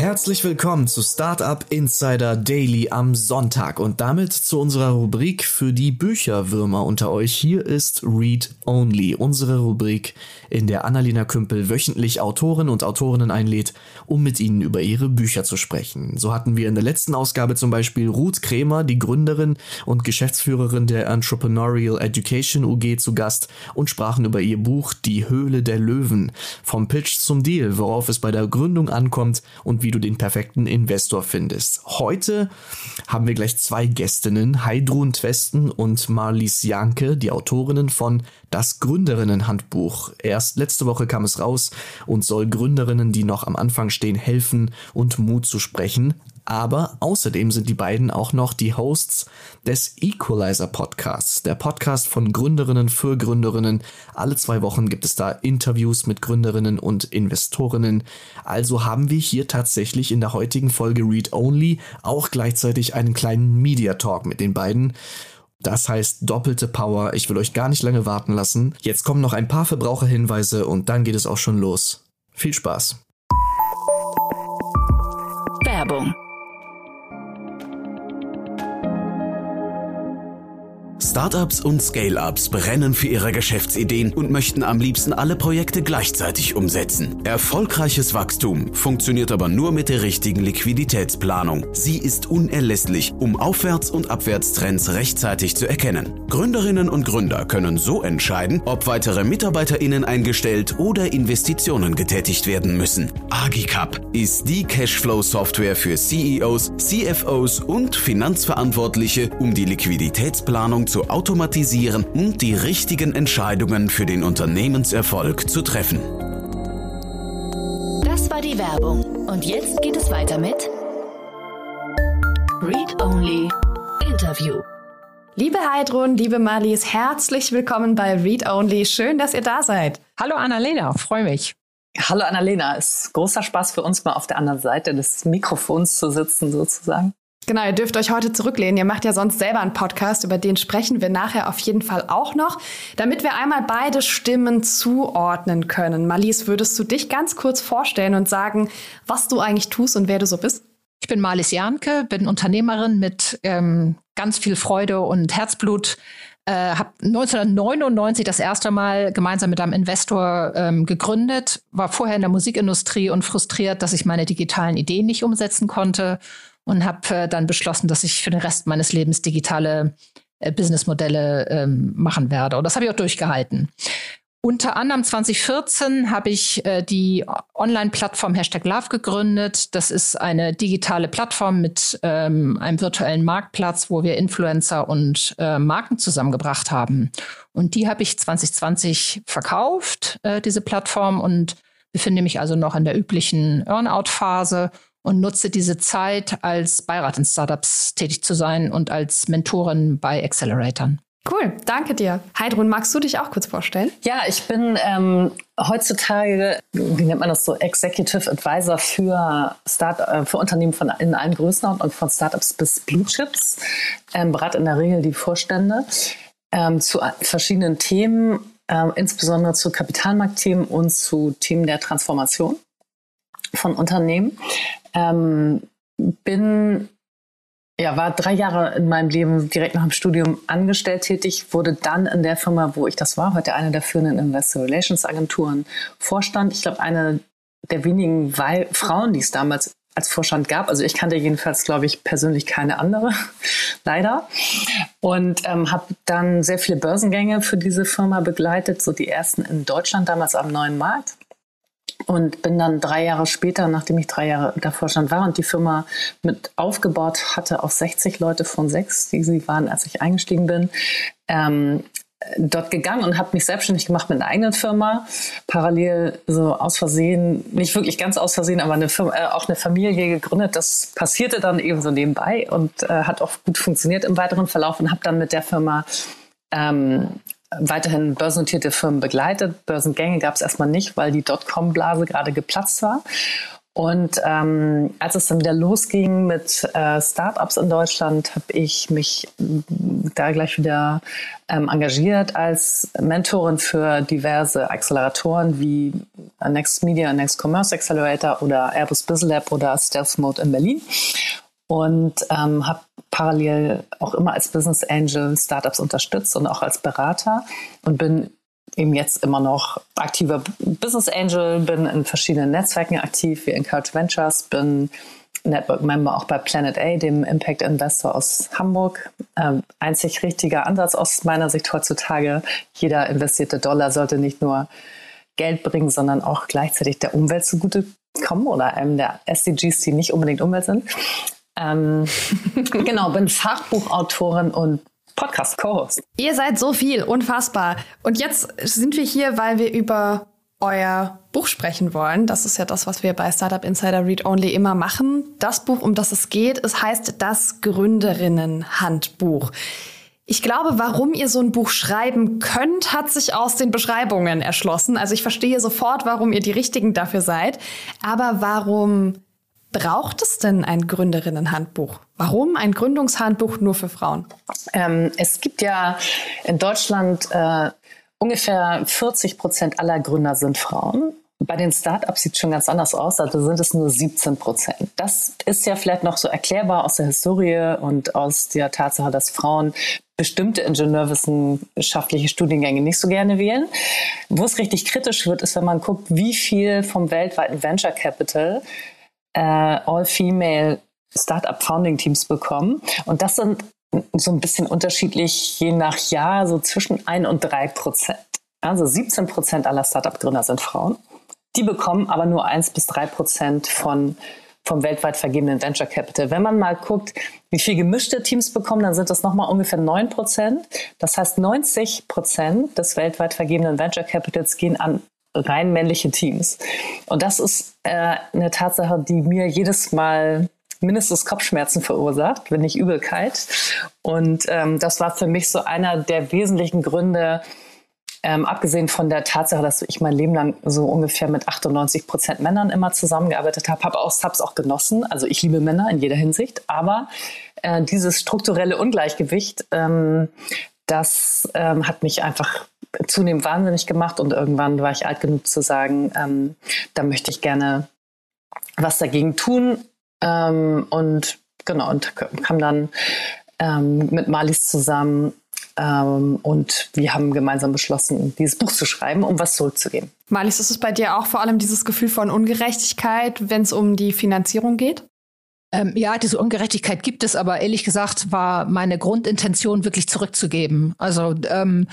Herzlich willkommen zu Startup Insider Daily am Sonntag und damit zu unserer Rubrik für die Bücherwürmer unter euch. Hier ist Read Only, unsere Rubrik, in der Annalena Kümpel wöchentlich Autoren und Autorinnen einlädt, um mit ihnen über ihre Bücher zu sprechen. So hatten wir in der letzten Ausgabe zum Beispiel Ruth Kremer, die Gründerin und Geschäftsführerin der Entrepreneurial Education UG zu Gast und sprachen über ihr Buch Die Höhle der Löwen. Vom Pitch zum Deal, worauf es bei der Gründung ankommt und wie wie du den perfekten Investor findest. Heute haben wir gleich zwei Gästinnen, Heidrun Twesten und Marlies Janke, die Autorinnen von Das Gründerinnenhandbuch. Erst letzte Woche kam es raus und soll Gründerinnen, die noch am Anfang stehen, helfen und Mut zu sprechen aber außerdem sind die beiden auch noch die Hosts des Equalizer Podcasts, der Podcast von Gründerinnen für Gründerinnen. Alle zwei Wochen gibt es da Interviews mit Gründerinnen und Investorinnen. Also haben wir hier tatsächlich in der heutigen Folge Read Only auch gleichzeitig einen kleinen Media Talk mit den beiden. Das heißt doppelte Power. Ich will euch gar nicht lange warten lassen. Jetzt kommen noch ein paar Verbraucherhinweise und dann geht es auch schon los. Viel Spaß. Werbung Startups und Scale-ups brennen für ihre Geschäftsideen und möchten am liebsten alle Projekte gleichzeitig umsetzen. Erfolgreiches Wachstum funktioniert aber nur mit der richtigen Liquiditätsplanung. Sie ist unerlässlich, um Aufwärts- und Abwärtstrends rechtzeitig zu erkennen. Gründerinnen und Gründer können so entscheiden, ob weitere MitarbeiterInnen eingestellt oder Investitionen getätigt werden müssen. Agicap ist die Cashflow-Software für CEOs, CFOs und Finanzverantwortliche, um die Liquiditätsplanung zu automatisieren und die richtigen Entscheidungen für den Unternehmenserfolg zu treffen. Das war die Werbung. Und jetzt geht es weiter mit Read Only Interview. Liebe Heidrun, liebe Marlies, herzlich willkommen bei Read Only. Schön, dass ihr da seid. Hallo Annalena, freue mich. Hallo Annalena, es ist großer Spaß für uns mal auf der anderen Seite des Mikrofons zu sitzen sozusagen. Genau, ihr dürft euch heute zurücklehnen. Ihr macht ja sonst selber einen Podcast, über den sprechen wir nachher auf jeden Fall auch noch, damit wir einmal beide Stimmen zuordnen können. Marlies, würdest du dich ganz kurz vorstellen und sagen, was du eigentlich tust und wer du so bist? Ich bin Marlies Janke, bin Unternehmerin mit ähm, ganz viel Freude und Herzblut. Äh, habe 1999 das erste Mal gemeinsam mit einem Investor ähm, gegründet, war vorher in der Musikindustrie und frustriert, dass ich meine digitalen Ideen nicht umsetzen konnte und habe äh, dann beschlossen, dass ich für den Rest meines Lebens digitale äh, Businessmodelle ähm, machen werde. Und das habe ich auch durchgehalten. Unter anderem 2014 habe ich äh, die Online-Plattform Hashtag Love gegründet. Das ist eine digitale Plattform mit ähm, einem virtuellen Marktplatz, wo wir Influencer und äh, Marken zusammengebracht haben. Und die habe ich 2020 verkauft, äh, diese Plattform, und befinde mich also noch in der üblichen Earnout-Phase und nutze diese Zeit, als Beirat in Startups tätig zu sein und als Mentorin bei Acceleratoren. Cool, danke dir. Heidrun, magst du dich auch kurz vorstellen? Ja, ich bin ähm, heutzutage, wie nennt man das so, Executive Advisor für, Start, äh, für Unternehmen von, in allen Größenordnungen und von Startups bis Blue Chips. Ähm, berate in der Regel die Vorstände ähm, zu verschiedenen Themen, äh, insbesondere zu Kapitalmarktthemen und zu Themen der Transformation von Unternehmen. Ähm, bin ja, war drei Jahre in meinem Leben direkt nach dem Studium angestellt tätig, wurde dann in der Firma, wo ich das war, heute eine der führenden Investor Relations Agenturen Vorstand. Ich glaube, eine der wenigen Wei Frauen, die es damals als Vorstand gab. Also ich kannte jedenfalls, glaube ich, persönlich keine andere, leider. Und ähm, habe dann sehr viele Börsengänge für diese Firma begleitet, so die ersten in Deutschland, damals am neuen Markt und bin dann drei Jahre später, nachdem ich drei Jahre davor stand war und die Firma mit aufgebaut hatte auf 60 Leute von sechs, die sie waren, als ich eingestiegen bin, ähm, dort gegangen und habe mich selbstständig gemacht mit einer eigenen Firma. Parallel so aus Versehen, nicht wirklich ganz aus Versehen, aber eine Firma, äh, auch eine Familie gegründet. Das passierte dann eben so nebenbei und äh, hat auch gut funktioniert im weiteren Verlauf und habe dann mit der Firma ähm, weiterhin börsennotierte Firmen begleitet. Börsengänge gab es erstmal nicht, weil die Dotcom-Blase gerade geplatzt war. Und ähm, als es dann wieder losging mit äh, Startups in Deutschland, habe ich mich da gleich wieder ähm, engagiert als Mentorin für diverse Acceleratoren wie Next Media, Next Commerce Accelerator oder Airbus Business Lab oder Stealth Mode in Berlin. Und ähm, habe parallel auch immer als Business Angel Startups unterstützt und auch als Berater und bin eben jetzt immer noch aktiver Business Angel, bin in verschiedenen Netzwerken aktiv, wie Encourage Ventures, bin Network Member auch bei Planet A, dem Impact Investor aus Hamburg. Ähm, einzig richtiger Ansatz aus meiner Sicht heutzutage. Jeder investierte Dollar sollte nicht nur Geld bringen, sondern auch gleichzeitig der Umwelt zugutekommen oder einem der SDGs, die nicht unbedingt Umwelt sind. Ähm, genau, bin Fachbuchautorin und Podcast-Co-Host. Ihr seid so viel, unfassbar. Und jetzt sind wir hier, weil wir über euer Buch sprechen wollen. Das ist ja das, was wir bei Startup Insider Read Only immer machen. Das Buch, um das es geht, es heißt das Gründerinnen-Handbuch. Ich glaube, warum ihr so ein Buch schreiben könnt, hat sich aus den Beschreibungen erschlossen. Also ich verstehe sofort, warum ihr die Richtigen dafür seid. Aber warum braucht es denn ein Gründerinnenhandbuch? Warum ein Gründungshandbuch nur für Frauen? Ähm, es gibt ja in Deutschland äh, ungefähr 40 Prozent aller Gründer sind Frauen. Bei den Startups sieht es schon ganz anders aus, also sind es nur 17 Prozent. Das ist ja vielleicht noch so erklärbar aus der Historie und aus der Tatsache, dass Frauen bestimmte ingenieurwissenschaftliche Studiengänge nicht so gerne wählen. Wo es richtig kritisch wird, ist, wenn man guckt, wie viel vom weltweiten Venture Capital äh, All-Female Startup Founding Teams bekommen. Und das sind so ein bisschen unterschiedlich je nach Jahr, so zwischen ein und drei Prozent. Also 17 Prozent aller Startup-Gründer sind Frauen. Die bekommen aber nur eins bis drei Prozent von vom weltweit vergebenen Venture Capital. Wenn man mal guckt, wie viel gemischte Teams bekommen, dann sind das nochmal ungefähr 9 Prozent. Das heißt, 90 Prozent des weltweit vergebenen Venture Capitals gehen an rein männliche Teams. Und das ist äh, eine Tatsache, die mir jedes Mal mindestens Kopfschmerzen verursacht, wenn nicht Übelkeit. Und ähm, das war für mich so einer der wesentlichen Gründe, ähm, abgesehen von der Tatsache, dass ich mein Leben lang so ungefähr mit 98 Prozent Männern immer zusammengearbeitet habe, habe auch, auch genossen. Also ich liebe Männer in jeder Hinsicht, aber äh, dieses strukturelle Ungleichgewicht, ähm, das ähm, hat mich einfach zunehmend wahnsinnig gemacht und irgendwann war ich alt genug zu sagen, ähm, da möchte ich gerne was dagegen tun. Ähm, und genau, und kam dann ähm, mit Malis zusammen ähm, und wir haben gemeinsam beschlossen, dieses Buch zu schreiben, um was zurückzugeben. Malis, ist es bei dir auch vor allem dieses Gefühl von Ungerechtigkeit, wenn es um die Finanzierung geht? Ähm, ja, diese Ungerechtigkeit gibt es, aber ehrlich gesagt war meine Grundintention wirklich zurückzugeben. Also ähm,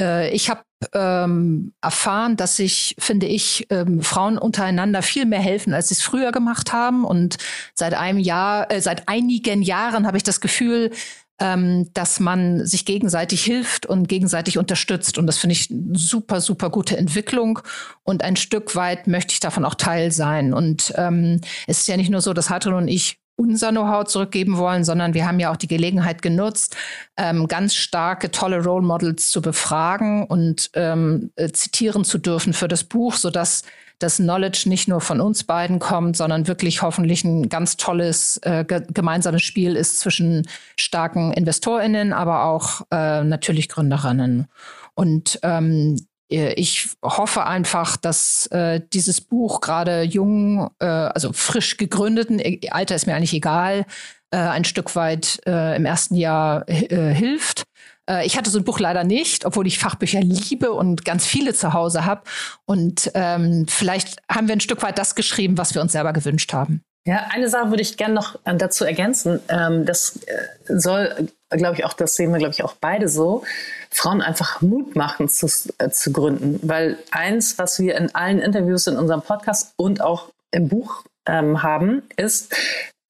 äh, ich habe ähm, erfahren, dass sich, finde ich, ähm, Frauen untereinander viel mehr helfen, als sie es früher gemacht haben. Und seit einem Jahr, äh, seit einigen Jahren habe ich das Gefühl, ähm, dass man sich gegenseitig hilft und gegenseitig unterstützt. Und das finde ich super, super gute Entwicklung. Und ein Stück weit möchte ich davon auch Teil sein. Und ähm, es ist ja nicht nur so, dass Hartl und ich unser Know-how zurückgeben wollen, sondern wir haben ja auch die Gelegenheit genutzt, ähm, ganz starke, tolle Role Models zu befragen und ähm, äh, zitieren zu dürfen für das Buch, sodass das Knowledge nicht nur von uns beiden kommt, sondern wirklich hoffentlich ein ganz tolles äh, ge gemeinsames Spiel ist zwischen starken InvestorInnen, aber auch äh, natürlich Gründerinnen. Und ähm, äh, ich hoffe einfach, dass äh, dieses Buch gerade jung, äh, also frisch gegründeten, äh, Alter ist mir eigentlich egal, äh, ein Stück weit äh, im ersten Jahr äh, hilft. Äh, ich hatte so ein Buch leider nicht, obwohl ich Fachbücher liebe und ganz viele zu Hause habe. Und ähm, vielleicht haben wir ein Stück weit das geschrieben, was wir uns selber gewünscht haben. Ja, eine Sache würde ich gerne noch äh, dazu ergänzen. Ähm, das äh, soll, glaube ich, auch, das sehen wir, glaube ich, auch beide so, Frauen einfach Mut machen zu, äh, zu gründen. Weil eins, was wir in allen Interviews in unserem Podcast und auch im Buch ähm, haben, ist,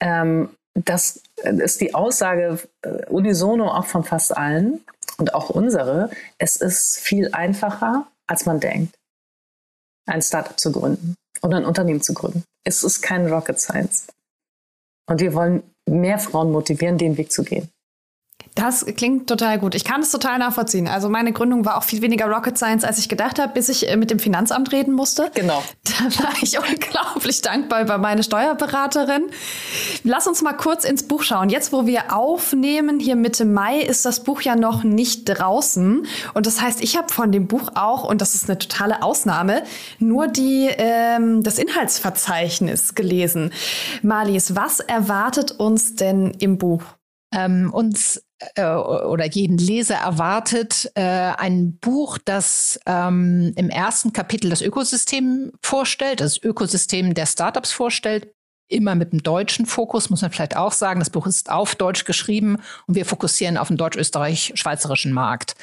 ähm, das ist die Aussage äh, unisono auch von fast allen und auch unsere, es ist viel einfacher, als man denkt, ein Startup zu gründen oder ein Unternehmen zu gründen. Es ist kein Rocket Science. Und wir wollen mehr Frauen motivieren, den Weg zu gehen. Das klingt total gut. Ich kann es total nachvollziehen. Also meine Gründung war auch viel weniger Rocket Science, als ich gedacht habe, bis ich äh, mit dem Finanzamt reden musste. Genau. Da war ich unglaublich dankbar über meine Steuerberaterin. Lass uns mal kurz ins Buch schauen. Jetzt, wo wir aufnehmen, hier Mitte Mai, ist das Buch ja noch nicht draußen. Und das heißt, ich habe von dem Buch auch, und das ist eine totale Ausnahme, nur die, ähm, das Inhaltsverzeichnis gelesen. Marlies, was erwartet uns denn im Buch? Ähm, uns oder jeden Leser erwartet äh, ein Buch, das ähm, im ersten Kapitel das Ökosystem vorstellt, das Ökosystem der Startups vorstellt, immer mit einem deutschen Fokus, muss man vielleicht auch sagen. Das Buch ist auf Deutsch geschrieben und wir fokussieren auf den deutsch-österreich-schweizerischen Markt.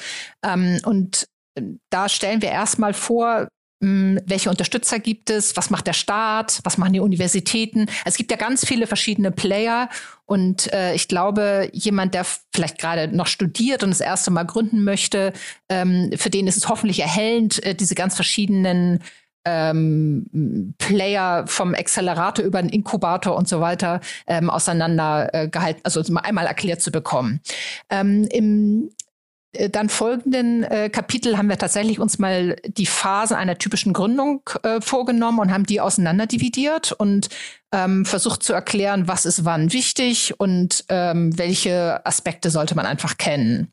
Ähm, und äh, da stellen wir erstmal vor, welche Unterstützer gibt es? Was macht der Staat? Was machen die Universitäten? Es gibt ja ganz viele verschiedene Player und äh, ich glaube, jemand, der vielleicht gerade noch studiert und das erste Mal gründen möchte, ähm, für den ist es hoffentlich erhellend, äh, diese ganz verschiedenen ähm, Player vom Accelerator über den Inkubator und so weiter ähm, auseinander äh, also mal einmal erklärt zu bekommen. Ähm, Im dann folgenden äh, Kapitel haben wir tatsächlich uns mal die Phasen einer typischen Gründung äh, vorgenommen und haben die auseinanderdividiert und ähm, versucht zu erklären, was ist wann wichtig und ähm, welche Aspekte sollte man einfach kennen.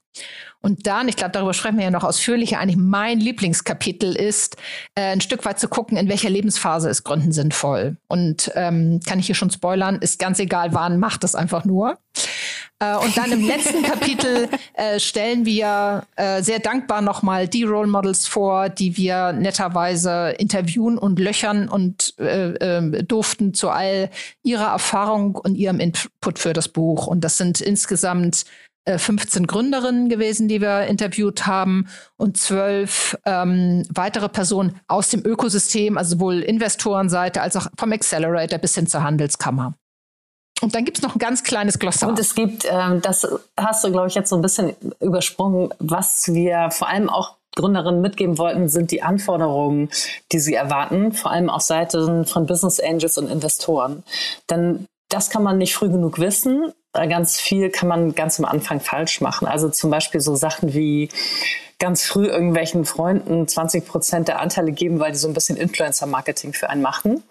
Und dann, ich glaube, darüber sprechen wir ja noch ausführlicher, eigentlich mein Lieblingskapitel ist, äh, ein Stück weit zu gucken, in welcher Lebensphase ist Gründen sinnvoll. Und ähm, kann ich hier schon spoilern, ist ganz egal wann, macht es einfach nur. Äh, und dann im letzten Kapitel äh, stellen wir äh, sehr dankbar nochmal die Role Models vor, die wir netterweise interviewen und löchern und äh, äh, durften zu all ihrer Erfahrung und ihrem Input für das Buch. Und das sind insgesamt 15 äh, Gründerinnen gewesen, die wir interviewt haben und zwölf ähm, weitere Personen aus dem Ökosystem, also sowohl Investorenseite als auch vom Accelerator bis hin zur Handelskammer. Und dann gibt es noch ein ganz kleines Glossar. Und es gibt, ähm, das hast du, glaube ich, jetzt so ein bisschen übersprungen, was wir vor allem auch Gründerinnen mitgeben wollten, sind die Anforderungen, die sie erwarten, vor allem auf Seiten von Business Angels und Investoren. Denn das kann man nicht früh genug wissen ganz viel kann man ganz am Anfang falsch machen. Also zum Beispiel so Sachen wie ganz früh irgendwelchen Freunden 20 Prozent der Anteile geben, weil die so ein bisschen Influencer-Marketing für einen machen.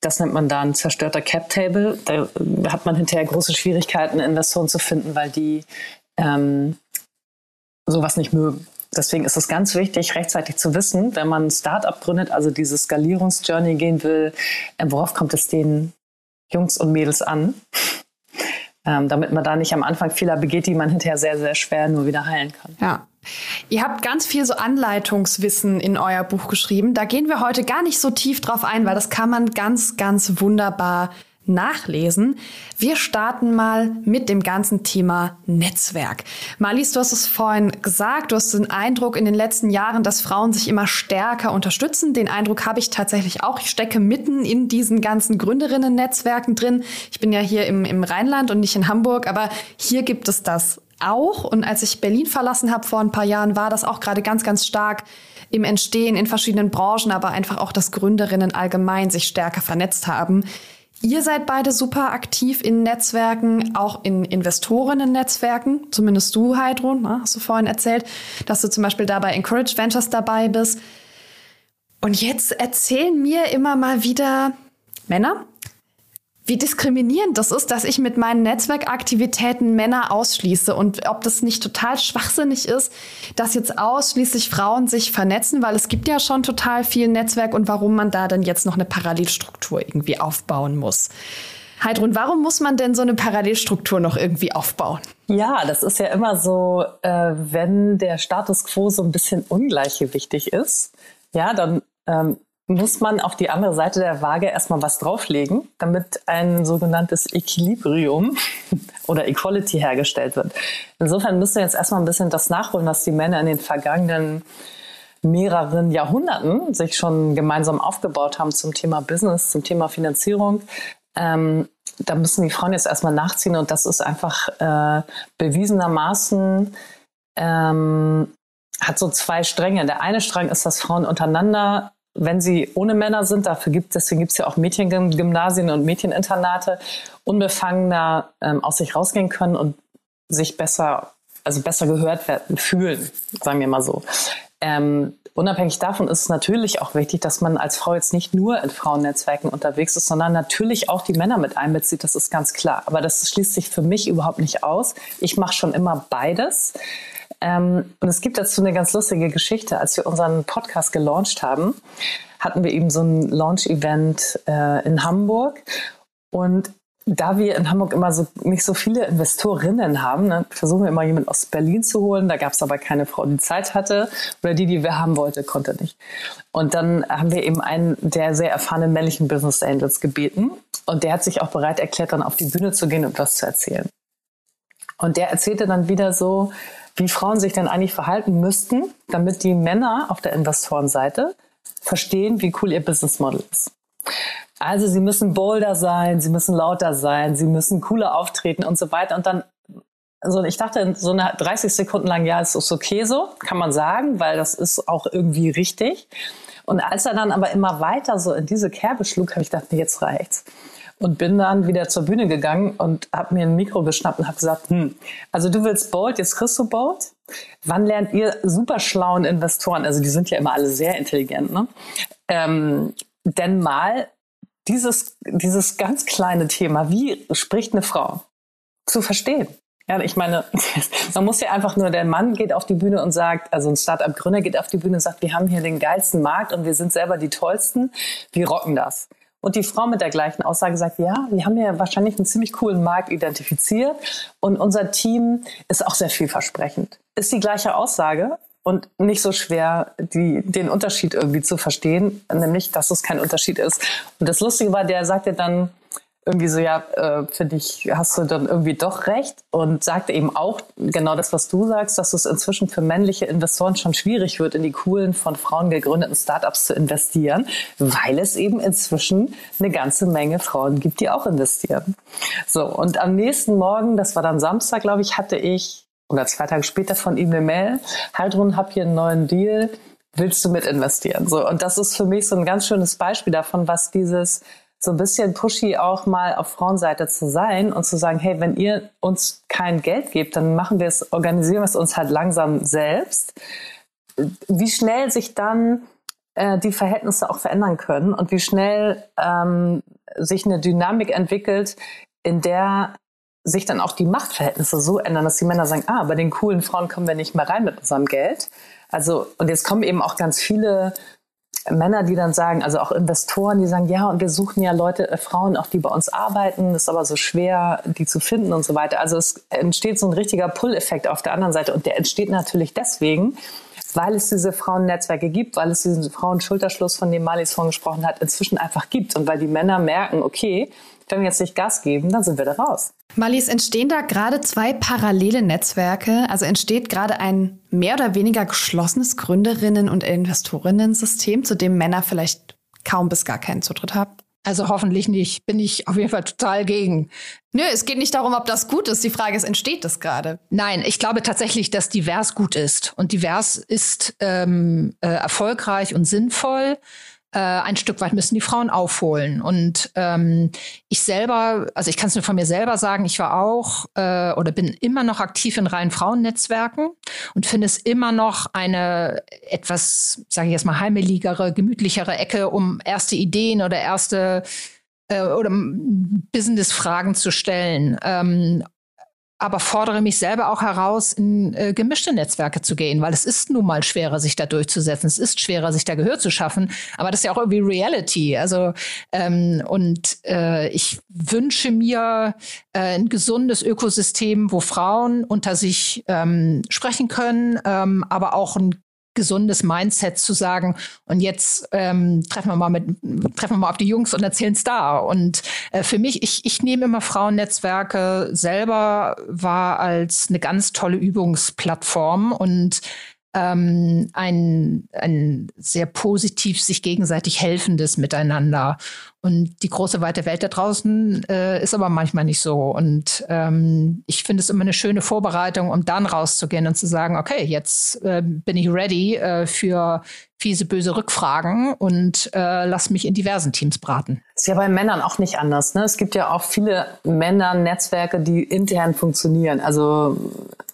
Das nennt man dann zerstörter Cap-Table. Da hat man hinterher große Schwierigkeiten, Investoren zu finden, weil die ähm, sowas nicht mögen. Deswegen ist es ganz wichtig, rechtzeitig zu wissen, wenn man ein Startup gründet, also diese Skalierungsjourney gehen will, äh, worauf kommt es den Jungs und Mädels an? Ähm, damit man da nicht am Anfang Fehler begeht, die man hinterher sehr, sehr schwer nur wieder heilen kann. Ja. Ihr habt ganz viel so Anleitungswissen in euer Buch geschrieben. Da gehen wir heute gar nicht so tief drauf ein, weil das kann man ganz, ganz wunderbar nachlesen. Wir starten mal mit dem ganzen Thema Netzwerk. Marlies, du hast es vorhin gesagt, du hast den Eindruck in den letzten Jahren, dass Frauen sich immer stärker unterstützen. Den Eindruck habe ich tatsächlich auch. Ich stecke mitten in diesen ganzen Gründerinnen-Netzwerken drin. Ich bin ja hier im, im Rheinland und nicht in Hamburg, aber hier gibt es das auch. Und als ich Berlin verlassen habe vor ein paar Jahren, war das auch gerade ganz, ganz stark im Entstehen in verschiedenen Branchen, aber einfach auch, dass Gründerinnen allgemein sich stärker vernetzt haben. Ihr seid beide super aktiv in Netzwerken, auch in Investorinnen-Netzwerken. Zumindest du, Heidrun, ne, hast du vorhin erzählt, dass du zum Beispiel da bei Encourage Ventures dabei bist. Und jetzt erzählen mir immer mal wieder Männer, wie diskriminierend das ist, dass ich mit meinen Netzwerkaktivitäten Männer ausschließe und ob das nicht total schwachsinnig ist, dass jetzt ausschließlich Frauen sich vernetzen, weil es gibt ja schon total viel Netzwerk und warum man da dann jetzt noch eine Parallelstruktur irgendwie aufbauen muss. Heidrun, warum muss man denn so eine Parallelstruktur noch irgendwie aufbauen? Ja, das ist ja immer so, äh, wenn der Status quo so ein bisschen ungleichgewichtig ist, ja, dann ähm, muss man auf die andere Seite der Waage erstmal was drauflegen, damit ein sogenanntes Equilibrium oder Equality hergestellt wird. Insofern müssen wir jetzt erstmal ein bisschen das nachholen, was die Männer in den vergangenen mehreren Jahrhunderten sich schon gemeinsam aufgebaut haben zum Thema Business, zum Thema Finanzierung. Ähm, da müssen die Frauen jetzt erstmal nachziehen und das ist einfach äh, bewiesenermaßen ähm, hat so zwei Stränge. Der eine Strang ist, dass Frauen untereinander wenn sie ohne Männer sind, dafür gibt, deswegen gibt es ja auch Mädchengymnasien und Mädcheninternate, unbefangener ähm, aus sich rausgehen können und sich besser also besser gehört werden, fühlen, sagen wir mal so. Ähm, unabhängig davon ist es natürlich auch wichtig, dass man als Frau jetzt nicht nur in Frauennetzwerken unterwegs ist, sondern natürlich auch die Männer mit einbezieht. Das ist ganz klar. Aber das schließt sich für mich überhaupt nicht aus. Ich mache schon immer beides. Ähm, und es gibt dazu eine ganz lustige Geschichte. Als wir unseren Podcast gelauncht haben, hatten wir eben so ein Launch-Event äh, in Hamburg. Und da wir in Hamburg immer so nicht so viele Investorinnen haben, ne, versuchen wir immer jemanden aus Berlin zu holen. Da gab es aber keine Frau, die Zeit hatte oder die, die wir haben wollte, konnte nicht. Und dann haben wir eben einen der sehr erfahrenen männlichen Business Angels gebeten und der hat sich auch bereit erklärt, dann auf die Bühne zu gehen und was zu erzählen. Und der erzählte dann wieder so, wie Frauen sich denn eigentlich verhalten müssten, damit die Männer auf der Investorenseite verstehen, wie cool ihr Business Model ist. Also sie müssen bolder sein, sie müssen lauter sein, sie müssen cooler auftreten und so weiter. Und dann, also ich dachte, so eine 30 Sekunden lang, ja, es ist okay so, kann man sagen, weil das ist auch irgendwie richtig. Und als er dann aber immer weiter so in diese Kerbe schlug, habe ich gedacht, nee, jetzt reicht's und bin dann wieder zur Bühne gegangen und habe mir ein Mikro geschnappt und habe gesagt, hm, also du willst Bold, jetzt kriegst du Bold. Wann lernt ihr super schlauen Investoren, also die sind ja immer alle sehr intelligent, ne? Ähm, denn mal dieses, dieses ganz kleine Thema, wie spricht eine Frau, zu verstehen. Ja, ich meine, man muss ja einfach nur, der Mann geht auf die Bühne und sagt, also ein Startup-Gründer geht auf die Bühne und sagt, wir haben hier den geilsten Markt und wir sind selber die tollsten, wir rocken das. Und die Frau mit der gleichen Aussage sagt, ja, wir haben ja wahrscheinlich einen ziemlich coolen Markt identifiziert und unser Team ist auch sehr vielversprechend. Ist die gleiche Aussage und nicht so schwer, die, den Unterschied irgendwie zu verstehen, nämlich, dass es kein Unterschied ist. Und das Lustige war, der sagte dann, irgendwie so, ja, äh, finde ich, hast du dann irgendwie doch recht und sagte eben auch genau das, was du sagst, dass es inzwischen für männliche Investoren schon schwierig wird, in die coolen, von Frauen gegründeten Startups zu investieren, weil es eben inzwischen eine ganze Menge Frauen gibt, die auch investieren. So, und am nächsten Morgen, das war dann Samstag, glaube ich, hatte ich, oder zwei Tage später von ihm eine Mail, Heidrun, hab hier einen neuen Deal, willst du mit investieren? So, und das ist für mich so ein ganz schönes Beispiel davon, was dieses so ein bisschen pushy auch mal auf Frauenseite zu sein und zu sagen, hey, wenn ihr uns kein Geld gebt, dann machen wir es, organisieren wir es uns halt langsam selbst. Wie schnell sich dann äh, die Verhältnisse auch verändern können und wie schnell ähm, sich eine Dynamik entwickelt, in der sich dann auch die Machtverhältnisse so ändern, dass die Männer sagen, ah, bei den coolen Frauen kommen wir nicht mehr rein mit unserem Geld. Also, und jetzt kommen eben auch ganz viele Männer, die dann sagen, also auch Investoren, die sagen, ja, und wir suchen ja Leute, äh, Frauen, auch die bei uns arbeiten, ist aber so schwer, die zu finden und so weiter. Also es entsteht so ein richtiger Pull-Effekt auf der anderen Seite und der entsteht natürlich deswegen, weil es diese Frauennetzwerke gibt, weil es diesen Frauenschulterschluss, von dem Malis vorhin gesprochen hat, inzwischen einfach gibt und weil die Männer merken, okay, wenn wir jetzt nicht Gas geben, dann sind wir da raus. Malis, entstehen da gerade zwei parallele Netzwerke? Also entsteht gerade ein mehr oder weniger geschlossenes Gründerinnen- und Investorinnen-System, zu dem Männer vielleicht kaum bis gar keinen Zutritt haben? Also hoffentlich nicht. Bin ich auf jeden Fall total gegen. Nö, es geht nicht darum, ob das gut ist. Die Frage ist, entsteht das gerade? Nein, ich glaube tatsächlich, dass divers gut ist. Und divers ist ähm, äh, erfolgreich und sinnvoll äh, ein Stück weit müssen die Frauen aufholen. Und ähm, ich selber, also ich kann es nur von mir selber sagen, ich war auch äh, oder bin immer noch aktiv in reinen Frauennetzwerken und finde es immer noch eine etwas, sage ich jetzt mal, heimeligere, gemütlichere Ecke, um erste Ideen oder erste äh, oder Business-Fragen zu stellen. Ähm, aber fordere mich selber auch heraus, in äh, gemischte Netzwerke zu gehen, weil es ist nun mal schwerer, sich da durchzusetzen. Es ist schwerer, sich da Gehör zu schaffen. Aber das ist ja auch irgendwie Reality. Also ähm, und äh, ich wünsche mir äh, ein gesundes Ökosystem, wo Frauen unter sich ähm, sprechen können, ähm, aber auch ein gesundes Mindset zu sagen, und jetzt ähm, treffen wir mal mit, treffen wir mal auf die Jungs und erzählen es da. Und äh, für mich, ich, ich nehme immer Frauennetzwerke selber war als eine ganz tolle Übungsplattform und ähm, ein, ein sehr positiv sich gegenseitig helfendes Miteinander. Und die große weite Welt da draußen äh, ist aber manchmal nicht so. Und ähm, ich finde es immer eine schöne Vorbereitung, um dann rauszugehen und zu sagen, okay, jetzt äh, bin ich ready äh, für fiese, böse Rückfragen und äh, lass mich in diversen Teams braten. ist ja bei Männern auch nicht anders. Ne? Es gibt ja auch viele Männer-Netzwerke, die intern funktionieren. Also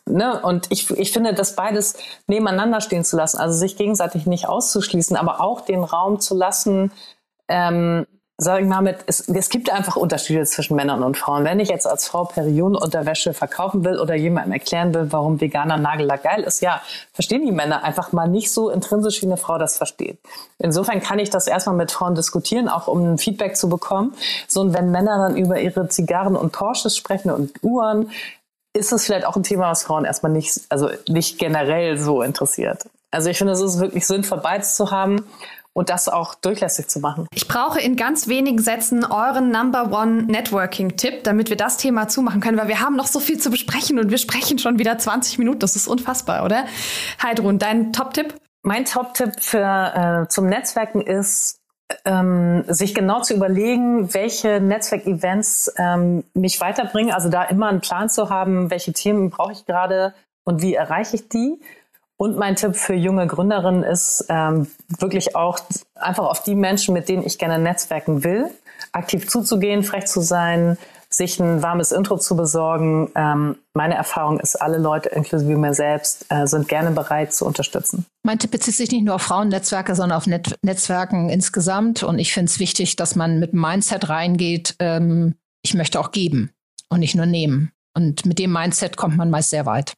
Ne? Und ich, ich finde, das beides nebeneinander stehen zu lassen, also sich gegenseitig nicht auszuschließen, aber auch den Raum zu lassen, ähm, sagen damit, es, es gibt einfach Unterschiede zwischen Männern und Frauen. Wenn ich jetzt als Frau Periodenunterwäsche verkaufen will oder jemandem erklären will, warum veganer Nagellack geil ist, ja, verstehen die Männer einfach mal nicht so intrinsisch, wie eine Frau das versteht. Insofern kann ich das erstmal mit Frauen diskutieren, auch um ein Feedback zu bekommen. So, und wenn Männer dann über ihre Zigarren und Porsches sprechen und Uhren, ist es vielleicht auch ein Thema, was Frauen erstmal nicht, also nicht generell so interessiert. Also ich finde, es ist wirklich sinnvoll, beides zu haben und das auch durchlässig zu machen. Ich brauche in ganz wenigen Sätzen euren Number One Networking-Tipp, damit wir das Thema zumachen können, weil wir haben noch so viel zu besprechen und wir sprechen schon wieder 20 Minuten. Das ist unfassbar, oder? Heidrun, dein Top-Tipp? Mein Top-Tipp für äh, zum Netzwerken ist, ähm, sich genau zu überlegen, welche Netzwerkevents ähm, mich weiterbringen. Also da immer einen Plan zu haben, welche Themen brauche ich gerade und wie erreiche ich die und mein Tipp für junge Gründerinnen ist ähm, wirklich auch einfach auf die Menschen, mit denen ich gerne netzwerken will, aktiv zuzugehen, frech zu sein, sich ein warmes Intro zu besorgen. Ähm, meine Erfahrung ist, alle Leute, inklusive mir selbst, äh, sind gerne bereit zu unterstützen. Mein Tipp bezieht sich nicht nur auf Frauennetzwerke, sondern auf Net Netzwerken insgesamt. Und ich finde es wichtig, dass man mit Mindset reingeht, ähm, ich möchte auch geben und nicht nur nehmen. Und mit dem Mindset kommt man meist sehr weit.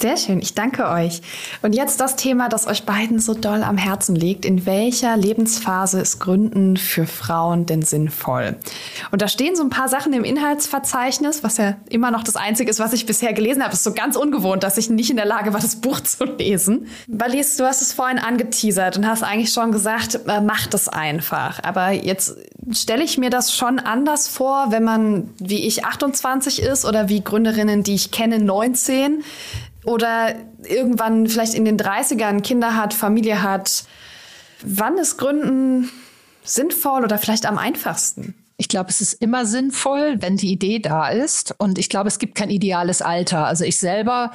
Sehr schön, ich danke euch. Und jetzt das Thema, das euch beiden so doll am Herzen liegt. In welcher Lebensphase ist Gründen für Frauen denn sinnvoll? Und da stehen so ein paar Sachen im Inhaltsverzeichnis, was ja immer noch das Einzige ist, was ich bisher gelesen habe. Es ist so ganz ungewohnt, dass ich nicht in der Lage war, das Buch zu lesen. Balis, du hast es vorhin angeteasert und hast eigentlich schon gesagt, äh, mach das einfach. Aber jetzt stelle ich mir das schon anders vor, wenn man wie ich 28 ist oder wie Gründerinnen, die ich kenne, 19 oder irgendwann vielleicht in den 30ern Kinder hat, Familie hat. Wann ist Gründen sinnvoll oder vielleicht am einfachsten? Ich glaube, es ist immer sinnvoll, wenn die Idee da ist. Und ich glaube, es gibt kein ideales Alter. Also ich selber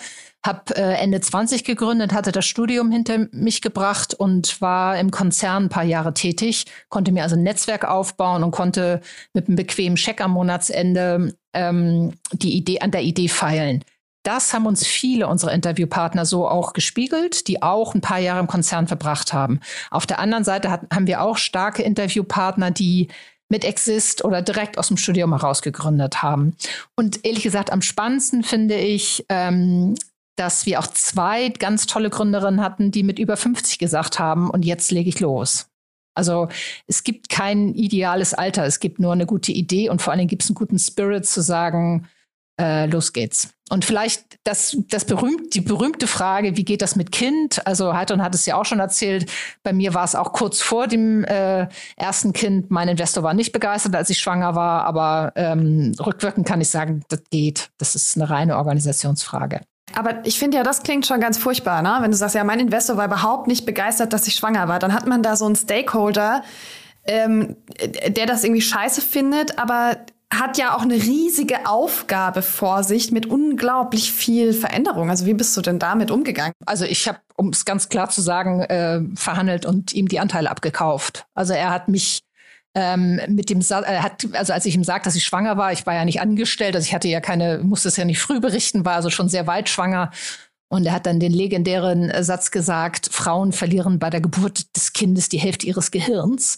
habe äh, Ende 20 gegründet, hatte das Studium hinter mich gebracht und war im Konzern ein paar Jahre tätig, konnte mir also ein Netzwerk aufbauen und konnte mit einem bequemen Scheck am Monatsende ähm, die Idee an der Idee feilen. Das haben uns viele unserer Interviewpartner so auch gespiegelt, die auch ein paar Jahre im Konzern verbracht haben. Auf der anderen Seite hat, haben wir auch starke Interviewpartner, die mit Exist oder direkt aus dem Studium heraus gegründet haben. Und ehrlich gesagt, am spannendsten finde ich, ähm, dass wir auch zwei ganz tolle Gründerinnen hatten, die mit über 50 gesagt haben, und jetzt lege ich los. Also es gibt kein ideales Alter, es gibt nur eine gute Idee und vor allen Dingen gibt es einen guten Spirit zu sagen, äh, los geht's. Und vielleicht das, das berühmt, die berühmte Frage, wie geht das mit Kind? Also Heidrun hat es ja auch schon erzählt. Bei mir war es auch kurz vor dem äh, ersten Kind. Mein Investor war nicht begeistert, als ich schwanger war, aber ähm, rückwirkend kann ich sagen, das geht. Das ist eine reine Organisationsfrage. Aber ich finde ja, das klingt schon ganz furchtbar, ne? Wenn du sagst, ja, mein Investor war überhaupt nicht begeistert, dass ich schwanger war, dann hat man da so einen Stakeholder, ähm, der das irgendwie scheiße findet, aber hat ja auch eine riesige Aufgabe vor sich mit unglaublich viel Veränderung. Also wie bist du denn damit umgegangen? Also ich habe, um es ganz klar zu sagen, äh, verhandelt und ihm die Anteile abgekauft. Also er hat mich ähm, mit dem Sa er hat also als ich ihm sagte, dass ich schwanger war, ich war ja nicht angestellt, also ich hatte ja keine, musste es ja nicht früh berichten, war also schon sehr weit schwanger. Und er hat dann den legendären Satz gesagt: Frauen verlieren bei der Geburt des Kindes die Hälfte ihres Gehirns.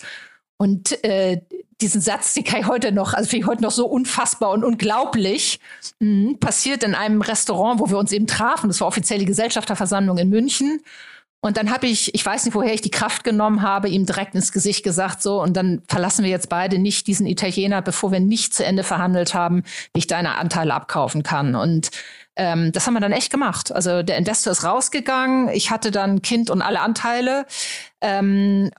Und äh, diesen Satz, den kann ich heute noch, also finde ich heute noch so unfassbar und unglaublich, mhm, passiert in einem Restaurant, wo wir uns eben trafen. Das war offizielle Gesellschafterversammlung in München. Und dann habe ich, ich weiß nicht, woher ich die Kraft genommen habe, ihm direkt ins Gesicht gesagt, so, und dann verlassen wir jetzt beide nicht diesen Italiener, bevor wir nicht zu Ende verhandelt haben, wie ich deine Anteile abkaufen kann. Und ähm, das haben wir dann echt gemacht. Also der Investor ist rausgegangen, ich hatte dann Kind und alle Anteile. Ähm,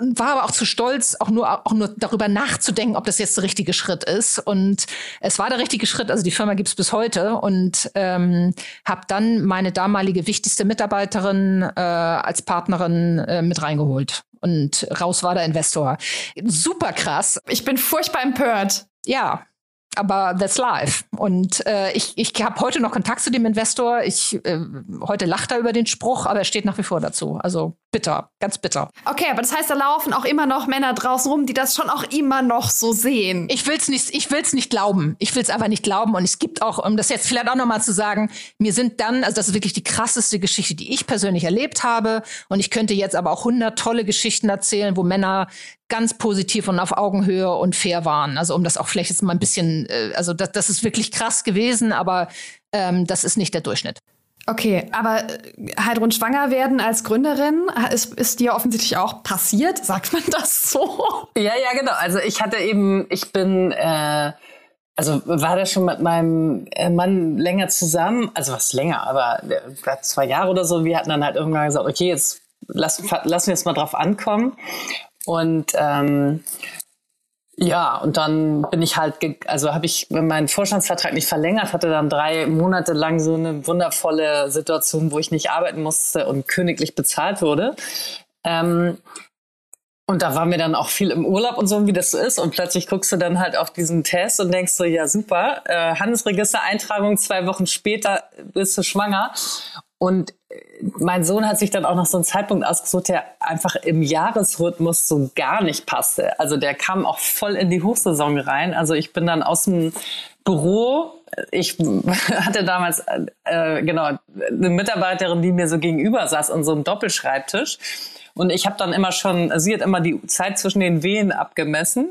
und war aber auch zu stolz, auch nur, auch nur darüber nachzudenken, ob das jetzt der richtige Schritt ist. Und es war der richtige Schritt. Also die Firma gibt's bis heute und ähm, habe dann meine damalige wichtigste Mitarbeiterin äh, als Partnerin äh, mit reingeholt. Und raus war der Investor. Super krass. Ich bin furchtbar empört. Ja, aber that's life. Und äh, ich, ich habe heute noch Kontakt zu dem Investor. Ich äh, heute lacht er über den Spruch, aber er steht nach wie vor dazu. Also bitter, ganz bitter. Okay, aber das heißt, da laufen auch immer noch Männer draußen rum, die das schon auch immer noch so sehen. Ich will's nicht, ich will's nicht glauben. Ich will's einfach nicht glauben. Und es gibt auch, um das jetzt vielleicht auch nochmal zu sagen, mir sind dann, also das ist wirklich die krasseste Geschichte, die ich persönlich erlebt habe. Und ich könnte jetzt aber auch hundert tolle Geschichten erzählen, wo Männer ganz positiv und auf Augenhöhe und fair waren. Also um das auch vielleicht jetzt mal ein bisschen, äh, also das, das ist wirklich krass gewesen, aber ähm, das ist nicht der Durchschnitt. Okay, aber äh, Heidrun schwanger werden als Gründerin ist, ist dir offensichtlich auch passiert. Sagt man das so? Ja, ja, genau. Also ich hatte eben, ich bin, äh, also war da schon mit meinem äh, Mann länger zusammen. Also was länger, aber äh, zwei Jahre oder so. Wir hatten dann halt irgendwann gesagt, okay, jetzt lassen, lassen wir jetzt mal drauf ankommen. Und ähm, ja, und dann bin ich halt, also habe ich meinen Vorstandsvertrag nicht verlängert, hatte dann drei Monate lang so eine wundervolle Situation, wo ich nicht arbeiten musste und königlich bezahlt wurde. Ähm, und da waren wir dann auch viel im Urlaub und so, wie das so ist. Und plötzlich guckst du dann halt auf diesen Test und denkst so, ja super, äh, Handelsregistereintragung, zwei Wochen später bist du schwanger. Und mein Sohn hat sich dann auch noch so einen Zeitpunkt ausgesucht, der einfach im Jahresrhythmus so gar nicht passte. Also der kam auch voll in die Hochsaison rein. Also ich bin dann aus dem Büro ich hatte damals äh, genau eine Mitarbeiterin, die mir so gegenüber saß an so einem Doppelschreibtisch. Und ich habe dann immer schon, sie hat immer die Zeit zwischen den Wehen abgemessen.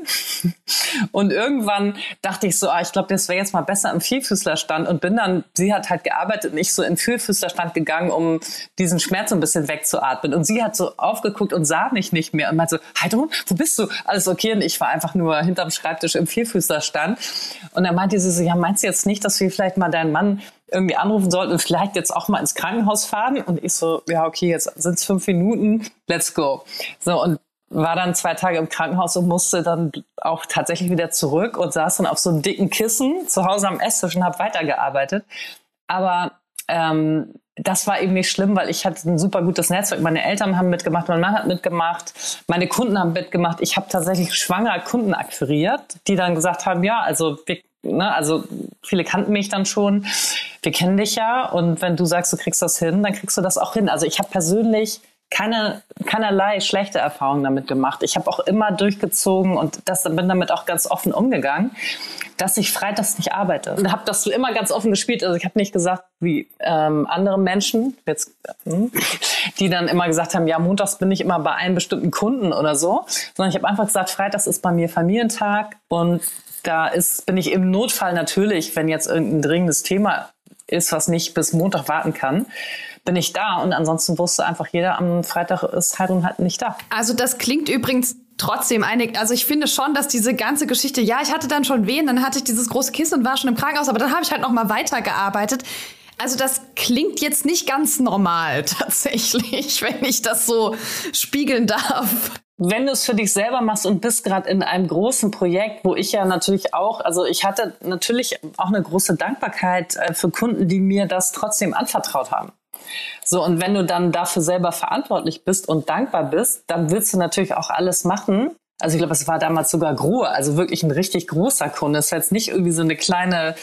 Und irgendwann dachte ich so, ah, ich glaube, das wäre jetzt mal besser im Vierfüßlerstand und bin dann, sie hat halt gearbeitet und ich so in Vierfüßlerstand gegangen, um diesen Schmerz ein bisschen wegzuatmen. Und sie hat so aufgeguckt und sah mich nicht mehr und meinte so, Heidrun, wo bist du? Alles okay? Und ich war einfach nur hinterm Schreibtisch im Vierfüßlerstand. Und dann meinte sie so, ja, meinst du jetzt nicht, dass wir vielleicht mal deinen Mann irgendwie anrufen sollten und vielleicht jetzt auch mal ins Krankenhaus fahren. Und ich so, ja, okay, jetzt sind es fünf Minuten, let's go. So, und war dann zwei Tage im Krankenhaus und musste dann auch tatsächlich wieder zurück und saß dann auf so einem dicken Kissen zu Hause am Esstisch und habe weitergearbeitet. Aber ähm, das war eben nicht schlimm, weil ich hatte ein super gutes Netzwerk. Meine Eltern haben mitgemacht, mein Mann hat mitgemacht, meine Kunden haben mitgemacht. Ich habe tatsächlich schwanger Kunden akquiriert, die dann gesagt haben, ja, also wir ne, also viele kannten mich dann schon. Wir kennen dich ja und wenn du sagst, du kriegst das hin, dann kriegst du das auch hin. Also ich habe persönlich keine, keinerlei schlechte Erfahrungen damit gemacht. Ich habe auch immer durchgezogen und das, bin damit auch ganz offen umgegangen, dass ich freitags nicht arbeite. Und habe das immer ganz offen gespielt. Also ich habe nicht gesagt, wie ähm, andere Menschen, jetzt, hm, die dann immer gesagt haben, ja, montags bin ich immer bei einem bestimmten Kunden oder so, sondern ich habe einfach gesagt, freitags ist bei mir Familientag und da ist, bin ich im Notfall natürlich, wenn jetzt irgendein dringendes Thema ist, was nicht bis Montag warten kann, bin ich da. Und ansonsten wusste einfach jeder, am Freitag ist Heidrun halt nicht da. Also das klingt übrigens trotzdem einig. Also ich finde schon, dass diese ganze Geschichte, ja, ich hatte dann schon wehen, dann hatte ich dieses große Kissen und war schon im Krankenhaus, aber dann habe ich halt noch mal weitergearbeitet. Also das klingt jetzt nicht ganz normal tatsächlich, wenn ich das so spiegeln darf wenn du es für dich selber machst und bist gerade in einem großen Projekt, wo ich ja natürlich auch, also ich hatte natürlich auch eine große Dankbarkeit äh, für Kunden, die mir das trotzdem anvertraut haben. So, und wenn du dann dafür selber verantwortlich bist und dankbar bist, dann willst du natürlich auch alles machen. Also ich glaube, es war damals sogar Grohe, also wirklich ein richtig großer Kunde. Es war jetzt nicht irgendwie so eine kleine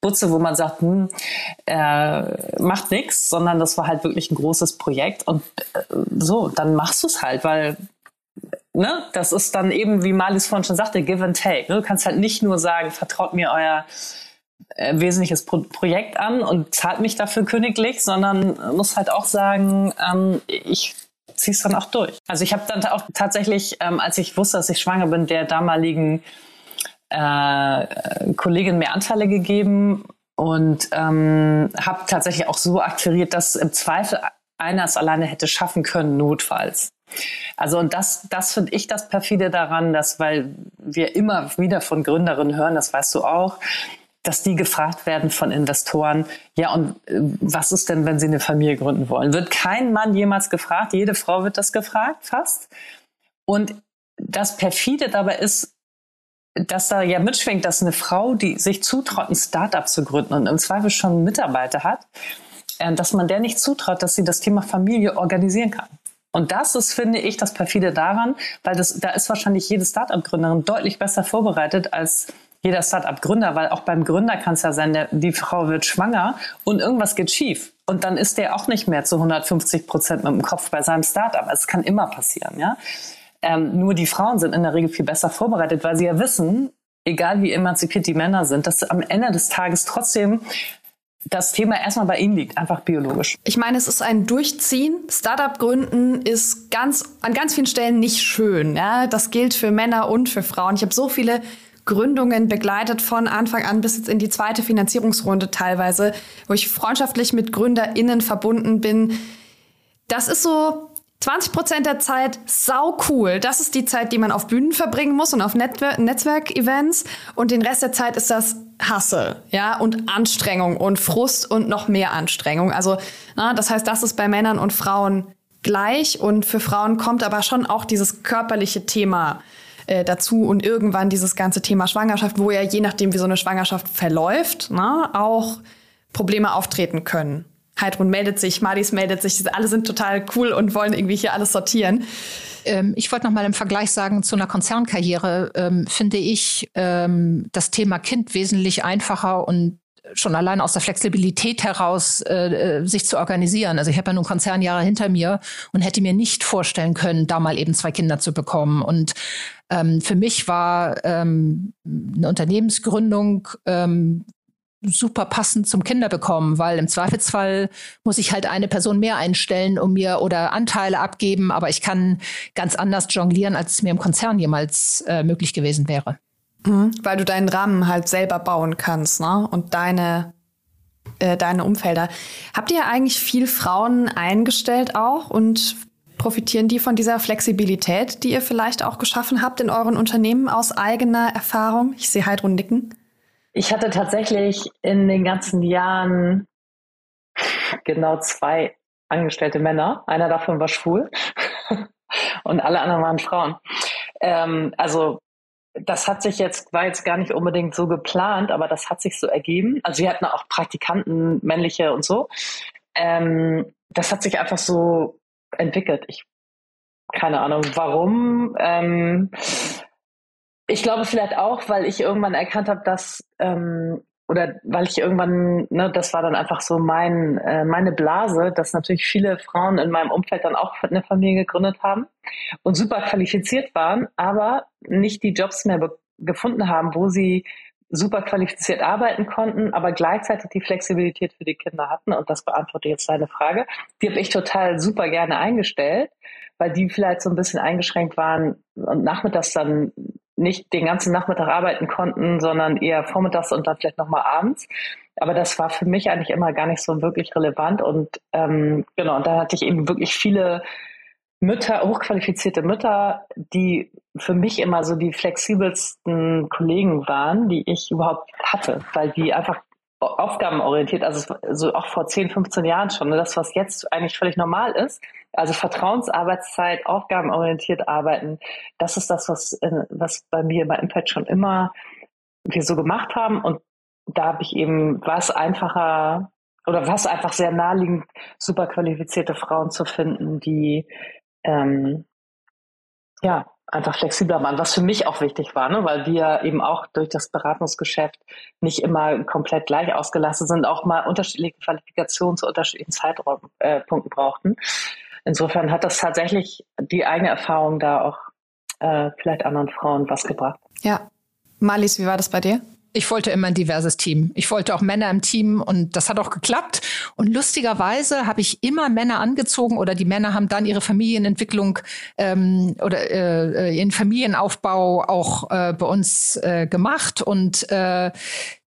Butze, wo man sagt, hm, äh, macht nichts, sondern das war halt wirklich ein großes Projekt. Und äh, so, dann machst du es halt, weil ne, das ist dann eben, wie Marlies vorhin schon sagte, give and take. Ne? Du kannst halt nicht nur sagen, vertraut mir euer äh, wesentliches Pro Projekt an und zahlt mich dafür königlich, sondern muss halt auch sagen, ähm, ich ziehe es dann auch durch. Also ich habe dann auch tatsächlich, ähm, als ich wusste, dass ich schwanger bin, der damaligen äh, Kollegin mehr Anteile gegeben und ähm, habe tatsächlich auch so akquiriert, dass im Zweifel einer es alleine hätte schaffen können, notfalls. Also und das, das finde ich das perfide daran, dass, weil wir immer wieder von Gründerinnen hören, das weißt du auch, dass die gefragt werden von Investoren, ja, und äh, was ist denn, wenn sie eine Familie gründen wollen? Wird kein Mann jemals gefragt? Jede Frau wird das gefragt, fast. Und das perfide dabei ist, dass da ja mitschwingt, dass eine Frau, die sich zutraut, ein Startup zu gründen und im Zweifel schon Mitarbeiter hat, äh, dass man der nicht zutraut, dass sie das Thema Familie organisieren kann. Und das ist, finde ich, das perfide daran, weil das, da ist wahrscheinlich jede Startup-Gründerin deutlich besser vorbereitet als jeder Startup-Gründer, weil auch beim Gründer kann es ja sein, der, die Frau wird schwanger und irgendwas geht schief. Und dann ist der auch nicht mehr zu 150 Prozent mit dem Kopf bei seinem Startup. Es kann immer passieren, ja. Ähm, nur die Frauen sind in der Regel viel besser vorbereitet, weil sie ja wissen, egal wie emanzipiert die Männer sind, dass am Ende des Tages trotzdem das Thema erstmal bei ihnen liegt, einfach biologisch. Ich meine, es ist ein Durchziehen. Startup gründen ist ganz, an ganz vielen Stellen nicht schön. Ja? Das gilt für Männer und für Frauen. Ich habe so viele Gründungen begleitet von Anfang an bis jetzt in die zweite Finanzierungsrunde teilweise, wo ich freundschaftlich mit GründerInnen verbunden bin. Das ist so 20 Prozent der Zeit sau cool. Das ist die Zeit, die man auf Bühnen verbringen muss und auf Netzwerkevents. Und den Rest der Zeit ist das Hasse, ja, und Anstrengung und Frust und noch mehr Anstrengung. Also, na, das heißt, das ist bei Männern und Frauen gleich. Und für Frauen kommt aber schon auch dieses körperliche Thema äh, dazu und irgendwann dieses ganze Thema Schwangerschaft, wo ja je nachdem, wie so eine Schwangerschaft verläuft, na, auch Probleme auftreten können. Heidrun meldet sich, Madis meldet sich, alle sind total cool und wollen irgendwie hier alles sortieren. Ähm, ich wollte noch mal im Vergleich sagen zu einer Konzernkarriere, ähm, finde ich ähm, das Thema Kind wesentlich einfacher und schon allein aus der Flexibilität heraus äh, äh sich zu organisieren. Also ich habe ja nun Konzernjahre hinter mir und hätte mir nicht vorstellen können, da mal eben zwei Kinder zu bekommen. Und ähm, für mich war ähm, eine Unternehmensgründung ähm, super passend zum Kinderbekommen, weil im Zweifelsfall muss ich halt eine Person mehr einstellen, um mir oder Anteile abgeben, aber ich kann ganz anders jonglieren, als es mir im Konzern jemals äh, möglich gewesen wäre. Mhm, weil du deinen Rahmen halt selber bauen kannst, ne? Und deine äh, deine Umfelder. Habt ihr eigentlich viel Frauen eingestellt auch und profitieren die von dieser Flexibilität, die ihr vielleicht auch geschaffen habt in euren Unternehmen aus eigener Erfahrung? Ich sehe Heidrun nicken. Ich hatte tatsächlich in den ganzen Jahren genau zwei angestellte Männer. Einer davon war schwul und alle anderen waren Frauen. Ähm, also das hat sich jetzt, war jetzt gar nicht unbedingt so geplant, aber das hat sich so ergeben. Also wir hatten auch Praktikanten, männliche und so. Ähm, das hat sich einfach so entwickelt. Ich keine Ahnung warum. Ähm, ich glaube vielleicht auch, weil ich irgendwann erkannt habe, dass ähm, oder weil ich irgendwann, ne, das war dann einfach so mein, äh, meine Blase, dass natürlich viele Frauen in meinem Umfeld dann auch eine Familie gegründet haben und super qualifiziert waren, aber nicht die Jobs mehr gefunden haben, wo sie super qualifiziert arbeiten konnten, aber gleichzeitig die Flexibilität für die Kinder hatten. Und das beantwortet jetzt deine Frage. Die habe ich total super gerne eingestellt, weil die vielleicht so ein bisschen eingeschränkt waren und nachmittags dann nicht den ganzen Nachmittag arbeiten konnten, sondern eher vormittags und dann vielleicht nochmal abends. Aber das war für mich eigentlich immer gar nicht so wirklich relevant. Und ähm, genau, und da hatte ich eben wirklich viele Mütter, hochqualifizierte Mütter, die für mich immer so die flexibelsten Kollegen waren, die ich überhaupt hatte, weil die einfach aufgabenorientiert, also so auch vor 10, 15 Jahren schon, ne, das, was jetzt eigentlich völlig normal ist, also Vertrauensarbeitszeit, aufgabenorientiert arbeiten, das ist das, was, was bei mir bei Impact schon immer wir so gemacht haben. Und da habe ich eben was einfacher oder was einfach sehr naheliegend, super qualifizierte Frauen zu finden, die ähm, ja einfach flexibler waren, was für mich auch wichtig war, ne? weil wir eben auch durch das Beratungsgeschäft nicht immer komplett gleich ausgelastet sind, auch mal unterschiedliche Qualifikationen zu unterschiedlichen Zeitpunkten äh, brauchten. Insofern hat das tatsächlich die eigene Erfahrung da auch äh, vielleicht anderen Frauen was gebracht. Ja. Malis, wie war das bei dir? Ich wollte immer ein diverses Team. Ich wollte auch Männer im Team und das hat auch geklappt. Und lustigerweise habe ich immer Männer angezogen oder die Männer haben dann ihre Familienentwicklung ähm, oder äh, ihren Familienaufbau auch äh, bei uns äh, gemacht. Und äh,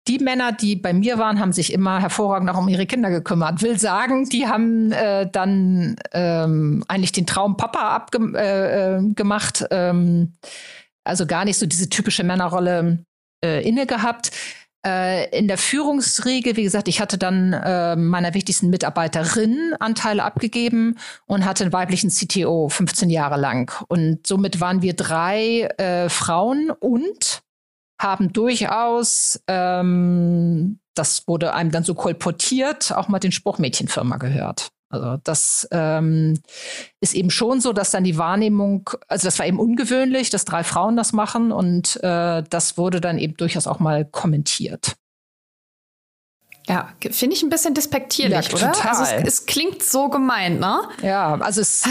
die Männer, die bei mir waren, haben sich immer hervorragend auch um ihre Kinder gekümmert. Will sagen, die haben äh, dann ähm, eigentlich den Traum Papa abgemacht. Äh, äh ähm, also gar nicht so diese typische Männerrolle äh, inne gehabt. Äh, in der Führungsriege, wie gesagt, ich hatte dann äh, meiner wichtigsten Mitarbeiterin Anteile abgegeben und hatte einen weiblichen CTO 15 Jahre lang. Und somit waren wir drei äh, Frauen und haben durchaus, ähm, das wurde einem dann so kolportiert, auch mal den Spruch Mädchenfirma gehört. Also das ähm, ist eben schon so, dass dann die Wahrnehmung, also das war eben ungewöhnlich, dass drei Frauen das machen und äh, das wurde dann eben durchaus auch mal kommentiert. Ja, finde ich ein bisschen despektierlich, ja, oder? Total. Also es, es, klingt so gemeint, ne? Ja, also es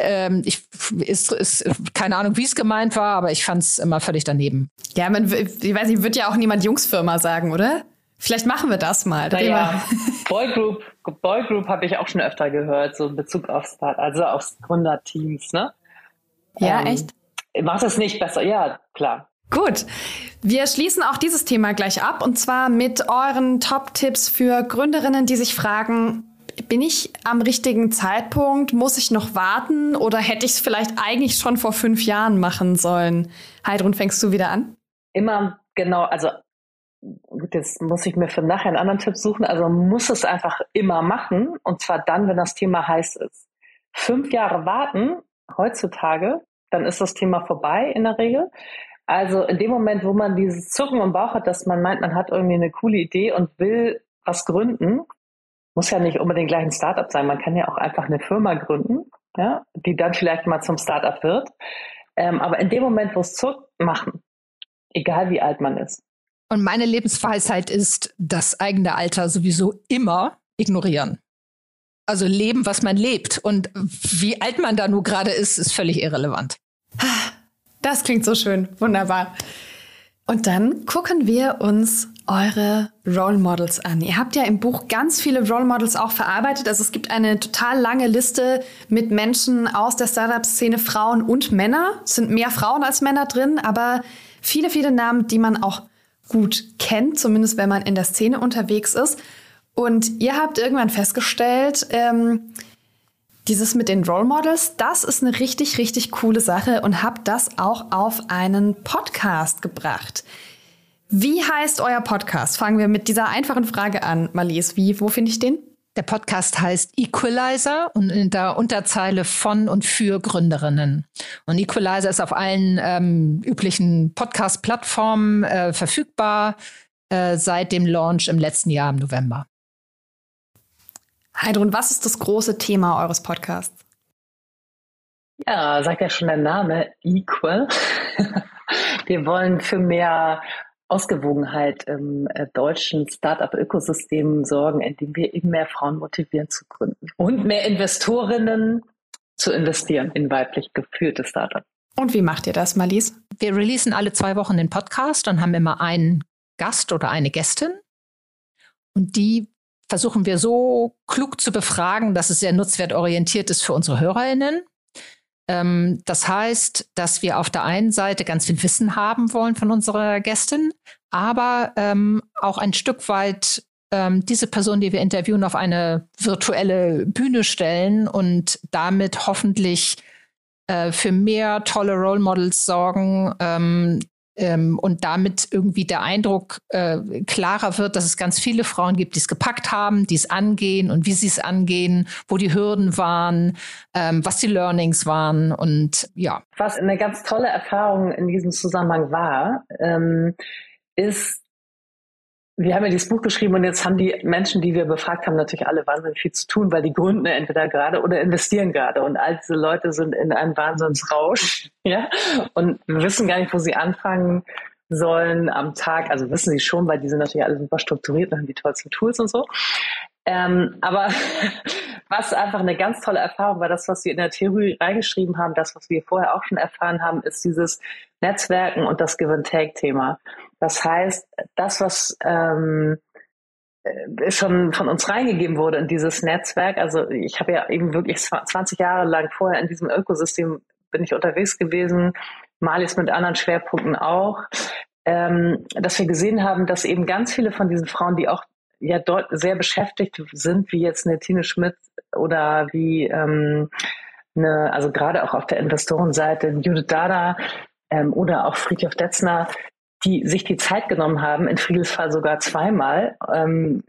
ähm, ich, ist, ist keine Ahnung, wie es gemeint war, aber ich fand es immer völlig daneben. Ja, man, ich weiß nicht, wird ja auch niemand Jungsfirma sagen, oder? Vielleicht machen wir das mal. Naja, Boygroup, Boygroup habe ich auch schon öfter gehört, so in Bezug auf Start, also aufs Gründerteams, ne? Ja, ähm, echt? Macht es nicht besser, ja, klar. Gut, wir schließen auch dieses Thema gleich ab und zwar mit euren Top-Tipps für Gründerinnen, die sich fragen, bin ich am richtigen Zeitpunkt? Muss ich noch warten oder hätte ich es vielleicht eigentlich schon vor fünf Jahren machen sollen? Heidrun, fängst du wieder an? Immer genau, also gut, jetzt muss ich mir für nachher einen anderen Tipp suchen. Also muss es einfach immer machen und zwar dann, wenn das Thema heiß ist. Fünf Jahre warten heutzutage, dann ist das Thema vorbei in der Regel. Also in dem Moment, wo man dieses Zucken im Bauch hat, dass man meint, man hat irgendwie eine coole Idee und will was gründen, muss ja nicht unbedingt gleich ein Startup sein. Man kann ja auch einfach eine Firma gründen, ja, die dann vielleicht mal zum Startup wird. Ähm, aber in dem Moment, wo es zuckt, machen. Egal wie alt man ist. Und meine Lebensweisheit ist, das eigene Alter sowieso immer ignorieren. Also leben, was man lebt. Und wie alt man da nur gerade ist, ist völlig irrelevant. Das klingt so schön. Wunderbar. Und dann gucken wir uns eure Role Models an. Ihr habt ja im Buch ganz viele Role Models auch verarbeitet. Also es gibt eine total lange Liste mit Menschen aus der Startup-Szene, Frauen und Männer. Es sind mehr Frauen als Männer drin, aber viele, viele Namen, die man auch gut kennt, zumindest wenn man in der Szene unterwegs ist. Und ihr habt irgendwann festgestellt, ähm, dieses mit den Role Models, das ist eine richtig, richtig coole Sache und habt das auch auf einen Podcast gebracht. Wie heißt euer Podcast? Fangen wir mit dieser einfachen Frage an, Marlies. Wie, wo finde ich den? Der Podcast heißt Equalizer und in der Unterzeile von und für Gründerinnen. Und Equalizer ist auf allen ähm, üblichen Podcast-Plattformen äh, verfügbar äh, seit dem Launch im letzten Jahr im November. Heidrun, was ist das große Thema eures Podcasts? Ja, sagt ja schon der Name, Equal. Wir wollen für mehr Ausgewogenheit im äh, deutschen Startup-Ökosystem sorgen, indem wir eben mehr Frauen motivieren zu gründen und mehr Investorinnen zu investieren in weiblich geführte Startups. Und wie macht ihr das, Marlies? Wir releasen alle zwei Wochen den Podcast und haben immer einen Gast oder eine Gästin. Und die versuchen wir so klug zu befragen, dass es sehr nutzwertorientiert ist für unsere HörerInnen. Ähm, das heißt, dass wir auf der einen Seite ganz viel Wissen haben wollen von unserer Gästin, aber ähm, auch ein Stück weit ähm, diese Person, die wir interviewen, auf eine virtuelle Bühne stellen und damit hoffentlich äh, für mehr tolle Role Models sorgen, ähm, ähm, und damit irgendwie der Eindruck äh, klarer wird, dass es ganz viele Frauen gibt, die es gepackt haben, die es angehen und wie sie es angehen, wo die Hürden waren, ähm, was die Learnings waren und ja. Was eine ganz tolle Erfahrung in diesem Zusammenhang war, ähm, ist, wir haben ja dieses Buch geschrieben und jetzt haben die Menschen, die wir befragt haben, natürlich alle wahnsinnig viel zu tun, weil die gründen entweder gerade oder investieren gerade. Und all diese Leute sind in einem Wahnsinnsrausch, ja, und wissen gar nicht, wo sie anfangen sollen am Tag. Also wissen sie schon, weil die sind natürlich alle super strukturiert und haben die tollsten Tools und so. Ähm, aber was einfach eine ganz tolle Erfahrung war, das, was wir in der Theorie reingeschrieben haben, das, was wir vorher auch schon erfahren haben, ist dieses Netzwerken und das Give-and-Take-Thema. Das heißt, das, was ähm, äh, schon von uns reingegeben wurde in dieses Netzwerk, also ich habe ja eben wirklich 20 Jahre lang vorher in diesem Ökosystem bin ich unterwegs gewesen, mal jetzt mit anderen Schwerpunkten auch, ähm, dass wir gesehen haben, dass eben ganz viele von diesen Frauen, die auch ja dort sehr beschäftigt sind, wie jetzt eine Tine Schmidt oder wie ähm, eine, also gerade auch auf der Investorenseite Judith Dada ähm, oder auch Friedhof Detzner, die sich die Zeit genommen haben, in Friedels Fall sogar zweimal, ähm,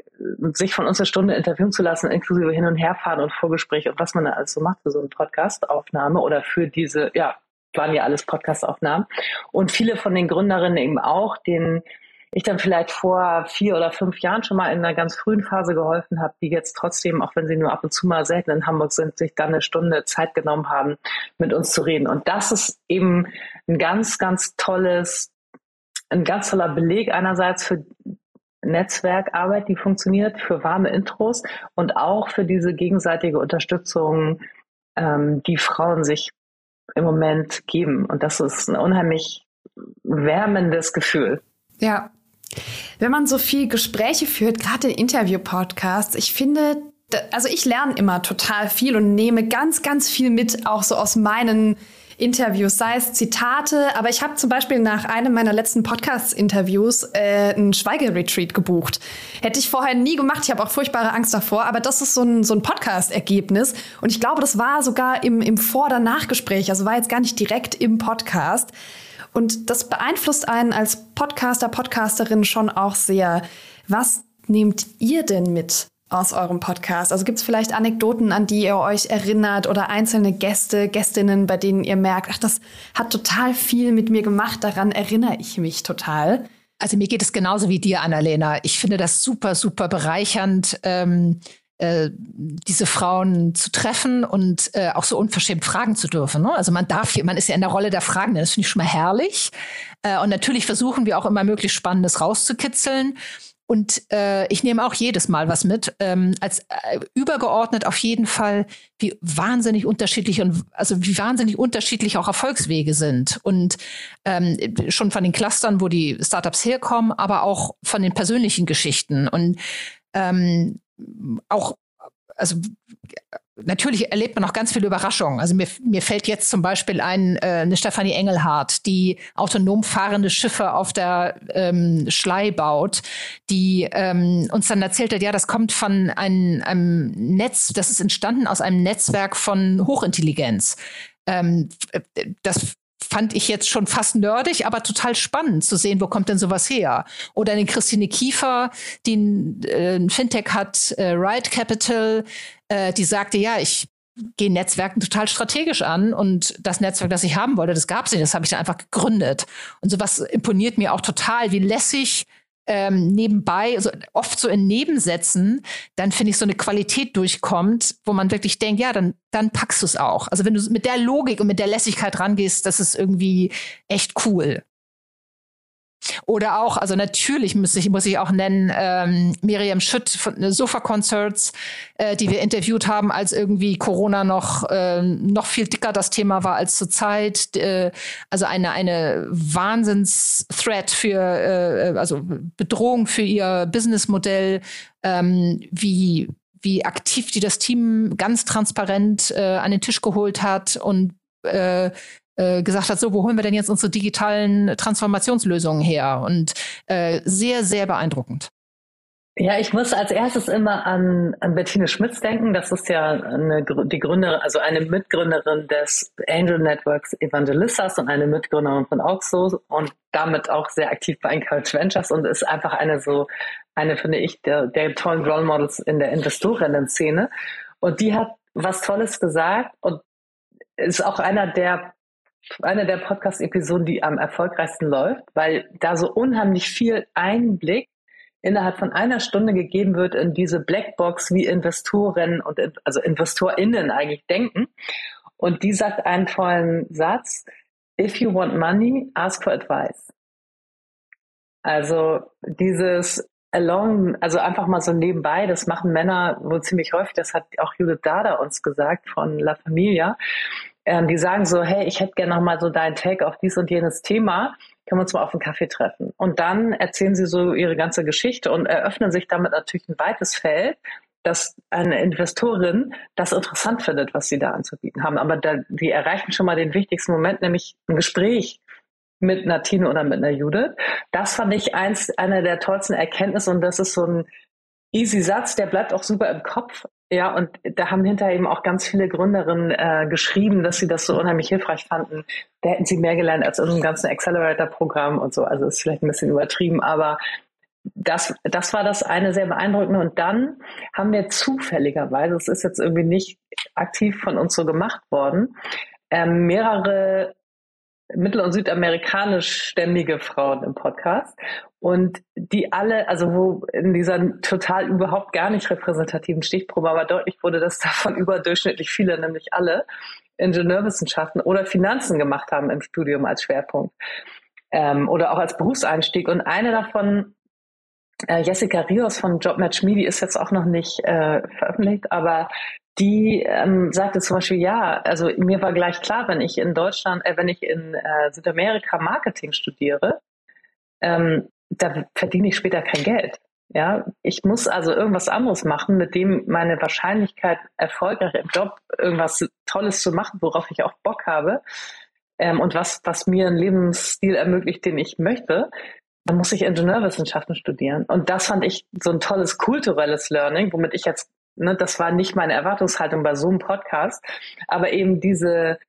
sich von uns eine Stunde interviewen zu lassen, inklusive hin und herfahren und Vorgespräch und was man da alles so macht für so eine Podcast-Aufnahme oder für diese, ja, waren ja alles Podcast-Aufnahmen. Und viele von den Gründerinnen eben auch, denen ich dann vielleicht vor vier oder fünf Jahren schon mal in einer ganz frühen Phase geholfen habe, die jetzt trotzdem, auch wenn sie nur ab und zu mal selten in Hamburg sind, sich dann eine Stunde Zeit genommen haben, mit uns zu reden. Und das ist eben ein ganz, ganz tolles, ein ganz toller Beleg einerseits für Netzwerkarbeit, die funktioniert, für warme Intros und auch für diese gegenseitige Unterstützung, ähm, die Frauen sich im Moment geben. Und das ist ein unheimlich wärmendes Gefühl. Ja. Wenn man so viel Gespräche führt, gerade in Interview-Podcasts, ich finde, also ich lerne immer total viel und nehme ganz, ganz viel mit, auch so aus meinen Interviews, sei es Zitate, aber ich habe zum Beispiel nach einem meiner letzten Podcast-Interviews äh, einen Schweigeretreat gebucht. Hätte ich vorher nie gemacht, ich habe auch furchtbare Angst davor, aber das ist so ein, so ein Podcast-Ergebnis und ich glaube, das war sogar im, im Vor- oder Nachgespräch, also war jetzt gar nicht direkt im Podcast. Und das beeinflusst einen als Podcaster, Podcasterin schon auch sehr. Was nehmt ihr denn mit aus eurem Podcast? Also gibt es vielleicht Anekdoten, an die ihr euch erinnert oder einzelne Gäste, Gästinnen, bei denen ihr merkt, ach, das hat total viel mit mir gemacht, daran erinnere ich mich total. Also mir geht es genauso wie dir, Annalena. Ich finde das super, super bereichernd, ähm, äh, diese Frauen zu treffen und äh, auch so unverschämt fragen zu dürfen. Ne? Also man darf, man ist ja in der Rolle der Fragenden, das finde ich schon mal herrlich. Äh, und natürlich versuchen wir auch immer möglichst Spannendes rauszukitzeln. Und äh, ich nehme auch jedes Mal was mit. Ähm, als äh, übergeordnet auf jeden Fall, wie wahnsinnig unterschiedlich und also wie wahnsinnig unterschiedlich auch Erfolgswege sind. Und ähm, schon von den Clustern, wo die Startups herkommen, aber auch von den persönlichen Geschichten. Und ähm, auch, also natürlich erlebt man auch ganz viele Überraschungen. Also mir, mir fällt jetzt zum Beispiel ein, äh, eine Stefanie Engelhardt, die autonom fahrende Schiffe auf der ähm, Schlei baut, die ähm, uns dann erzählt hat, ja, das kommt von einem, einem Netz, das ist entstanden aus einem Netzwerk von Hochintelligenz. Ähm, das fand ich jetzt schon fast nerdig, aber total spannend zu sehen, wo kommt denn sowas her? Oder eine Christine Kiefer, die ein, äh, ein Fintech hat, äh, Ride Capital, äh, die sagte, ja, ich gehe Netzwerken total strategisch an und das Netzwerk, das ich haben wollte, das gab es nicht, das habe ich dann einfach gegründet. Und sowas imponiert mir auch total, wie lässig ähm, nebenbei, also oft so in Nebensätzen, dann finde ich so eine Qualität durchkommt, wo man wirklich denkt, ja, dann, dann packst du es auch. Also wenn du mit der Logik und mit der Lässigkeit rangehst, das ist irgendwie echt cool. Oder auch, also natürlich muss ich, muss ich auch nennen, ähm, Miriam Schütt von äh, Sofa Concerts, äh, die wir interviewt haben, als irgendwie Corona noch, äh, noch viel dicker das Thema war als zurzeit. Äh, also eine, eine Wahnsinns-Threat für, äh, also Bedrohung für ihr Businessmodell, ähm, wie, wie aktiv die das Team ganz transparent äh, an den Tisch geholt hat und äh, äh, gesagt hat, so, wo holen wir denn jetzt unsere digitalen Transformationslösungen her? Und äh, sehr, sehr beeindruckend. Ja, ich muss als erstes immer an, an Bettine Schmitz denken. Das ist ja eine, die Gründerin, also eine Mitgründerin des Angel Networks Evangelistas und eine Mitgründerin von Oxo und damit auch sehr aktiv bei Encourage Ventures und ist einfach eine so, eine finde ich, der, der tollen Role Models in der Investorinnen-Szene. Und die hat was Tolles gesagt und ist auch einer der eine der Podcast-Episoden, die am erfolgreichsten läuft, weil da so unheimlich viel Einblick innerhalb von einer Stunde gegeben wird in diese Blackbox, wie Investoren und also InvestorInnen eigentlich denken. Und die sagt einen tollen Satz, if you want money, ask for advice. Also dieses along, also einfach mal so nebenbei, das machen Männer wohl ziemlich häufig, das hat auch Judith Dada uns gesagt von La Familia, ähm, die sagen so, hey, ich hätte gerne noch mal so deinen Take auf dies und jenes Thema, können wir uns mal auf einen Kaffee treffen. Und dann erzählen sie so ihre ganze Geschichte und eröffnen sich damit natürlich ein weites Feld, dass eine Investorin das interessant findet, was sie da anzubieten haben. Aber da, die erreichen schon mal den wichtigsten Moment, nämlich ein Gespräch mit einer Tine oder mit einer Judith. Das fand ich eins, eine der tollsten Erkenntnisse und das ist so ein easy Satz, der bleibt auch super im Kopf. Ja, und da haben hinterher eben auch ganz viele Gründerinnen äh, geschrieben, dass sie das so unheimlich hilfreich fanden. Da hätten sie mehr gelernt als in unserem ganzen Accelerator-Programm und so. Also ist vielleicht ein bisschen übertrieben, aber das, das war das eine sehr beeindruckende. Und dann haben wir zufälligerweise, es ist jetzt irgendwie nicht aktiv von uns so gemacht worden, ähm, mehrere mittel- und südamerikanischstämmige Frauen im Podcast. Und die alle, also wo in dieser total überhaupt gar nicht repräsentativen Stichprobe aber deutlich wurde, dass davon überdurchschnittlich viele, nämlich alle, Ingenieurwissenschaften oder Finanzen gemacht haben im Studium als Schwerpunkt ähm, oder auch als Berufseinstieg. Und eine davon, äh, Jessica Rios von JobMatch Me, die ist jetzt auch noch nicht äh, veröffentlicht, aber die ähm, sagte zum Beispiel, ja, also mir war gleich klar, wenn ich in Deutschland, äh, wenn ich in äh, Südamerika Marketing studiere, ähm, da verdiene ich später kein Geld. Ja, ich muss also irgendwas anderes machen, mit dem meine Wahrscheinlichkeit, erfolgreich im Job irgendwas Tolles zu machen, worauf ich auch Bock habe, ähm, und was, was mir einen Lebensstil ermöglicht, den ich möchte, dann muss ich Ingenieurwissenschaften studieren. Und das fand ich so ein tolles kulturelles Learning, womit ich jetzt, ne, das war nicht meine Erwartungshaltung bei so einem Podcast, aber eben diese,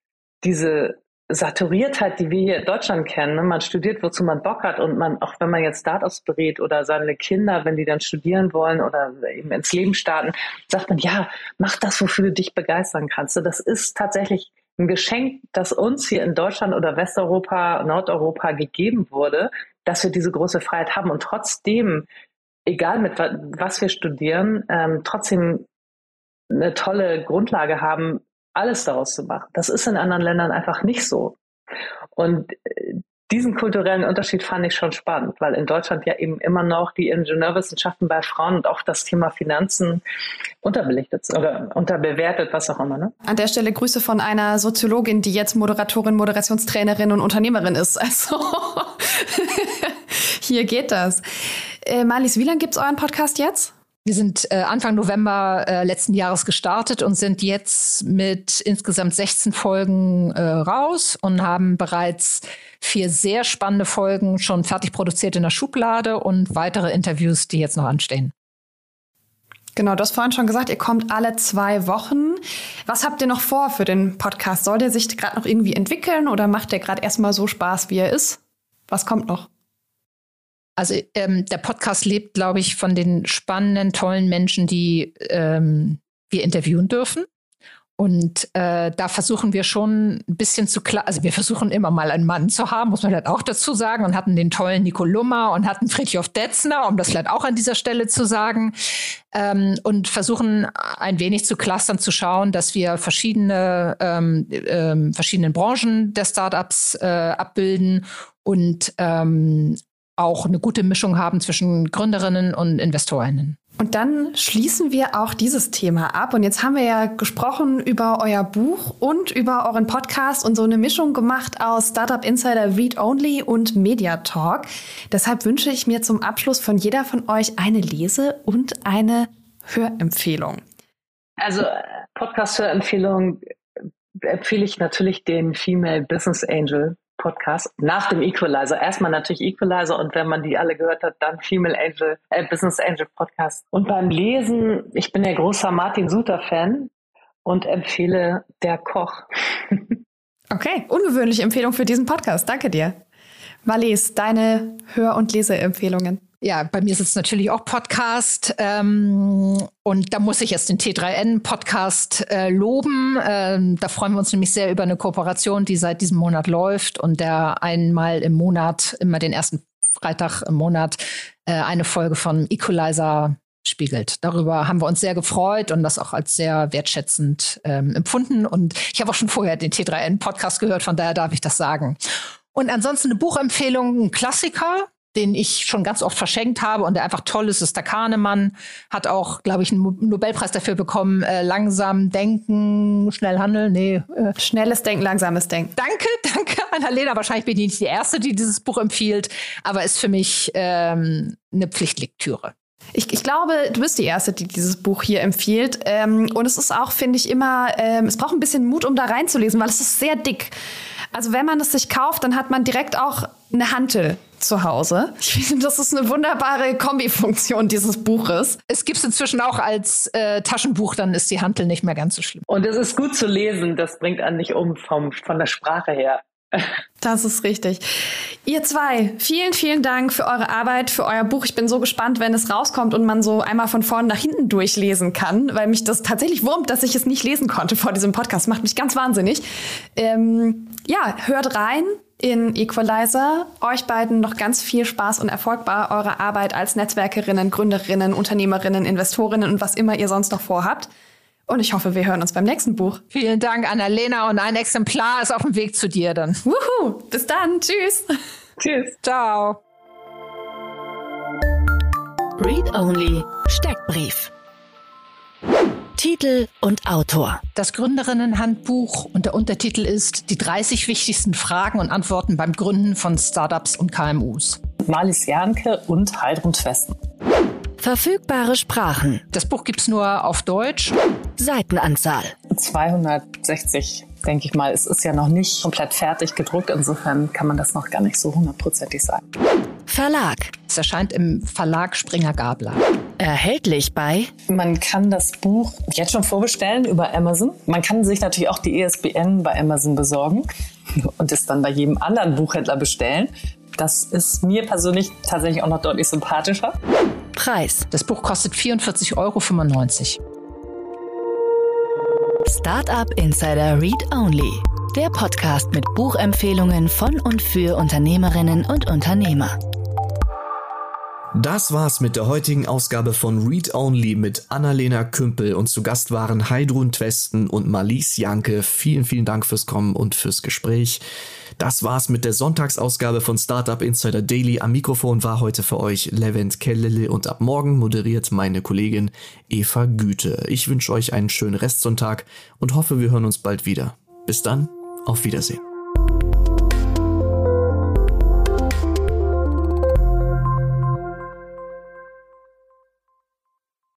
diese Saturiertheit, die wir hier in Deutschland kennen. Ne? Man studiert, wozu man Bock hat und man, auch wenn man jetzt Startups berät oder seine Kinder, wenn die dann studieren wollen oder eben ins Leben starten, sagt man, ja, mach das, wofür du dich begeistern kannst. das ist tatsächlich ein Geschenk, das uns hier in Deutschland oder Westeuropa, Nordeuropa gegeben wurde, dass wir diese große Freiheit haben und trotzdem, egal mit was wir studieren, ähm, trotzdem eine tolle Grundlage haben, alles daraus zu machen. Das ist in anderen Ländern einfach nicht so. Und äh, diesen kulturellen Unterschied fand ich schon spannend, weil in Deutschland ja eben immer noch die Ingenieurwissenschaften bei Frauen und auch das Thema Finanzen unterbelichtet sind oder unterbewertet, was auch immer. Ne? An der Stelle Grüße von einer Soziologin, die jetzt Moderatorin, Moderationstrainerin und Unternehmerin ist. Also hier geht das. Äh, Marlies, wie lange gibt es euren Podcast jetzt? Wir sind äh, Anfang November äh, letzten Jahres gestartet und sind jetzt mit insgesamt 16 Folgen äh, raus und haben bereits vier sehr spannende Folgen schon fertig produziert in der Schublade und weitere Interviews, die jetzt noch anstehen. Genau, du hast vorhin schon gesagt, ihr kommt alle zwei Wochen. Was habt ihr noch vor für den Podcast? Soll der sich gerade noch irgendwie entwickeln oder macht der gerade erstmal so Spaß, wie er ist? Was kommt noch? Also ähm, der Podcast lebt, glaube ich, von den spannenden, tollen Menschen, die ähm, wir interviewen dürfen. Und äh, da versuchen wir schon ein bisschen zu klar, also wir versuchen immer mal einen Mann zu haben, muss man vielleicht auch dazu sagen, und hatten den tollen Nico Lummer und hatten Friedhof Detzner, um das vielleicht auch an dieser Stelle zu sagen, ähm, und versuchen ein wenig zu clustern, zu schauen, dass wir verschiedene ähm, ähm, verschiedenen Branchen der Startups äh, abbilden und ähm, auch eine gute Mischung haben zwischen Gründerinnen und Investorinnen. Und dann schließen wir auch dieses Thema ab. Und jetzt haben wir ja gesprochen über euer Buch und über euren Podcast und so eine Mischung gemacht aus Startup Insider Read Only und Media Talk. Deshalb wünsche ich mir zum Abschluss von jeder von euch eine Lese- und eine Hörempfehlung. Also Podcast-Hörempfehlung empfehle ich natürlich den Female Business Angel Podcast nach dem Equalizer. Erstmal natürlich Equalizer und wenn man die alle gehört hat, dann Female Angel, äh, Business Angel Podcast. Und beim Lesen, ich bin ja großer Martin Suter Fan und empfehle Der Koch. okay, ungewöhnliche Empfehlung für diesen Podcast. Danke dir. Marlies, deine Hör- und Leseempfehlungen. Ja, bei mir ist es natürlich auch Podcast. Ähm, und da muss ich jetzt den T3N-Podcast äh, loben. Ähm, da freuen wir uns nämlich sehr über eine Kooperation, die seit diesem Monat läuft und der einmal im Monat, immer den ersten Freitag im Monat, äh, eine Folge von Equalizer spiegelt. Darüber haben wir uns sehr gefreut und das auch als sehr wertschätzend ähm, empfunden. Und ich habe auch schon vorher den T3N-Podcast gehört, von daher darf ich das sagen. Und ansonsten eine Buchempfehlung, ein Klassiker, den ich schon ganz oft verschenkt habe und der einfach toll ist, ist der Kahnemann. Hat auch, glaube ich, einen Nobelpreis dafür bekommen. Äh, langsam denken, schnell handeln. Nee. Äh. Schnelles Denken, langsames Denken. Danke, danke, Annalena. Wahrscheinlich bin ich nicht die Erste, die dieses Buch empfiehlt, aber ist für mich ähm, eine Pflichtlektüre. Ich, ich, glaube, du bist die Erste, die dieses Buch hier empfiehlt. Ähm, und es ist auch, finde ich, immer, ähm, es braucht ein bisschen Mut, um da reinzulesen, weil es ist sehr dick. Also wenn man es sich kauft, dann hat man direkt auch eine Hantel zu Hause. Ich finde, das ist eine wunderbare Kombifunktion dieses Buches. Es gibt es inzwischen auch als äh, Taschenbuch, dann ist die Hantel nicht mehr ganz so schlimm. Und es ist gut zu lesen, das bringt einen nicht um vom, von der Sprache her. Das ist richtig. Ihr zwei, vielen, vielen Dank für eure Arbeit, für euer Buch. Ich bin so gespannt, wenn es rauskommt und man so einmal von vorn nach hinten durchlesen kann, weil mich das tatsächlich wurmt, dass ich es nicht lesen konnte vor diesem Podcast. Macht mich ganz wahnsinnig. Ähm, ja, hört rein in Equalizer. Euch beiden noch ganz viel Spaß und Erfolg bei eurer Arbeit als Netzwerkerinnen, Gründerinnen, Unternehmerinnen, Investorinnen und was immer ihr sonst noch vorhabt. Und ich hoffe, wir hören uns beim nächsten Buch. Vielen Dank, Annalena. Und ein Exemplar ist auf dem Weg zu dir dann. Wuhu! Bis dann. Tschüss. Tschüss. Ciao. Read Only Steckbrief. Titel und Autor. Das Gründerinnenhandbuch und der Untertitel ist Die 30 wichtigsten Fragen und Antworten beim Gründen von Startups und KMUs. Marlies Janke und Heidrun Twesten. Verfügbare Sprachen. Das Buch gibt's nur auf Deutsch. Seitenanzahl. 260, denke ich mal. Es ist ja noch nicht komplett fertig gedruckt. Insofern kann man das noch gar nicht so hundertprozentig sagen. Verlag. Es erscheint im Verlag Springer Gabler. Erhältlich bei Man kann das Buch jetzt schon vorbestellen über Amazon. Man kann sich natürlich auch die ESBN bei Amazon besorgen und es dann bei jedem anderen Buchhändler bestellen. Das ist mir persönlich tatsächlich auch noch deutlich sympathischer. Preis. Das Buch kostet 44,95 Euro. Startup Insider Read Only. Der Podcast mit Buchempfehlungen von und für Unternehmerinnen und Unternehmer. Das war's mit der heutigen Ausgabe von Read Only mit Annalena Kümpel und zu Gast waren Heidrun Twesten und Marlies Janke. Vielen, vielen Dank fürs Kommen und fürs Gespräch. Das war's mit der Sonntagsausgabe von Startup Insider Daily. Am Mikrofon war heute für euch Levent Kellele und ab morgen moderiert meine Kollegin Eva Güte. Ich wünsche euch einen schönen Restsonntag und hoffe, wir hören uns bald wieder. Bis dann, auf Wiedersehen.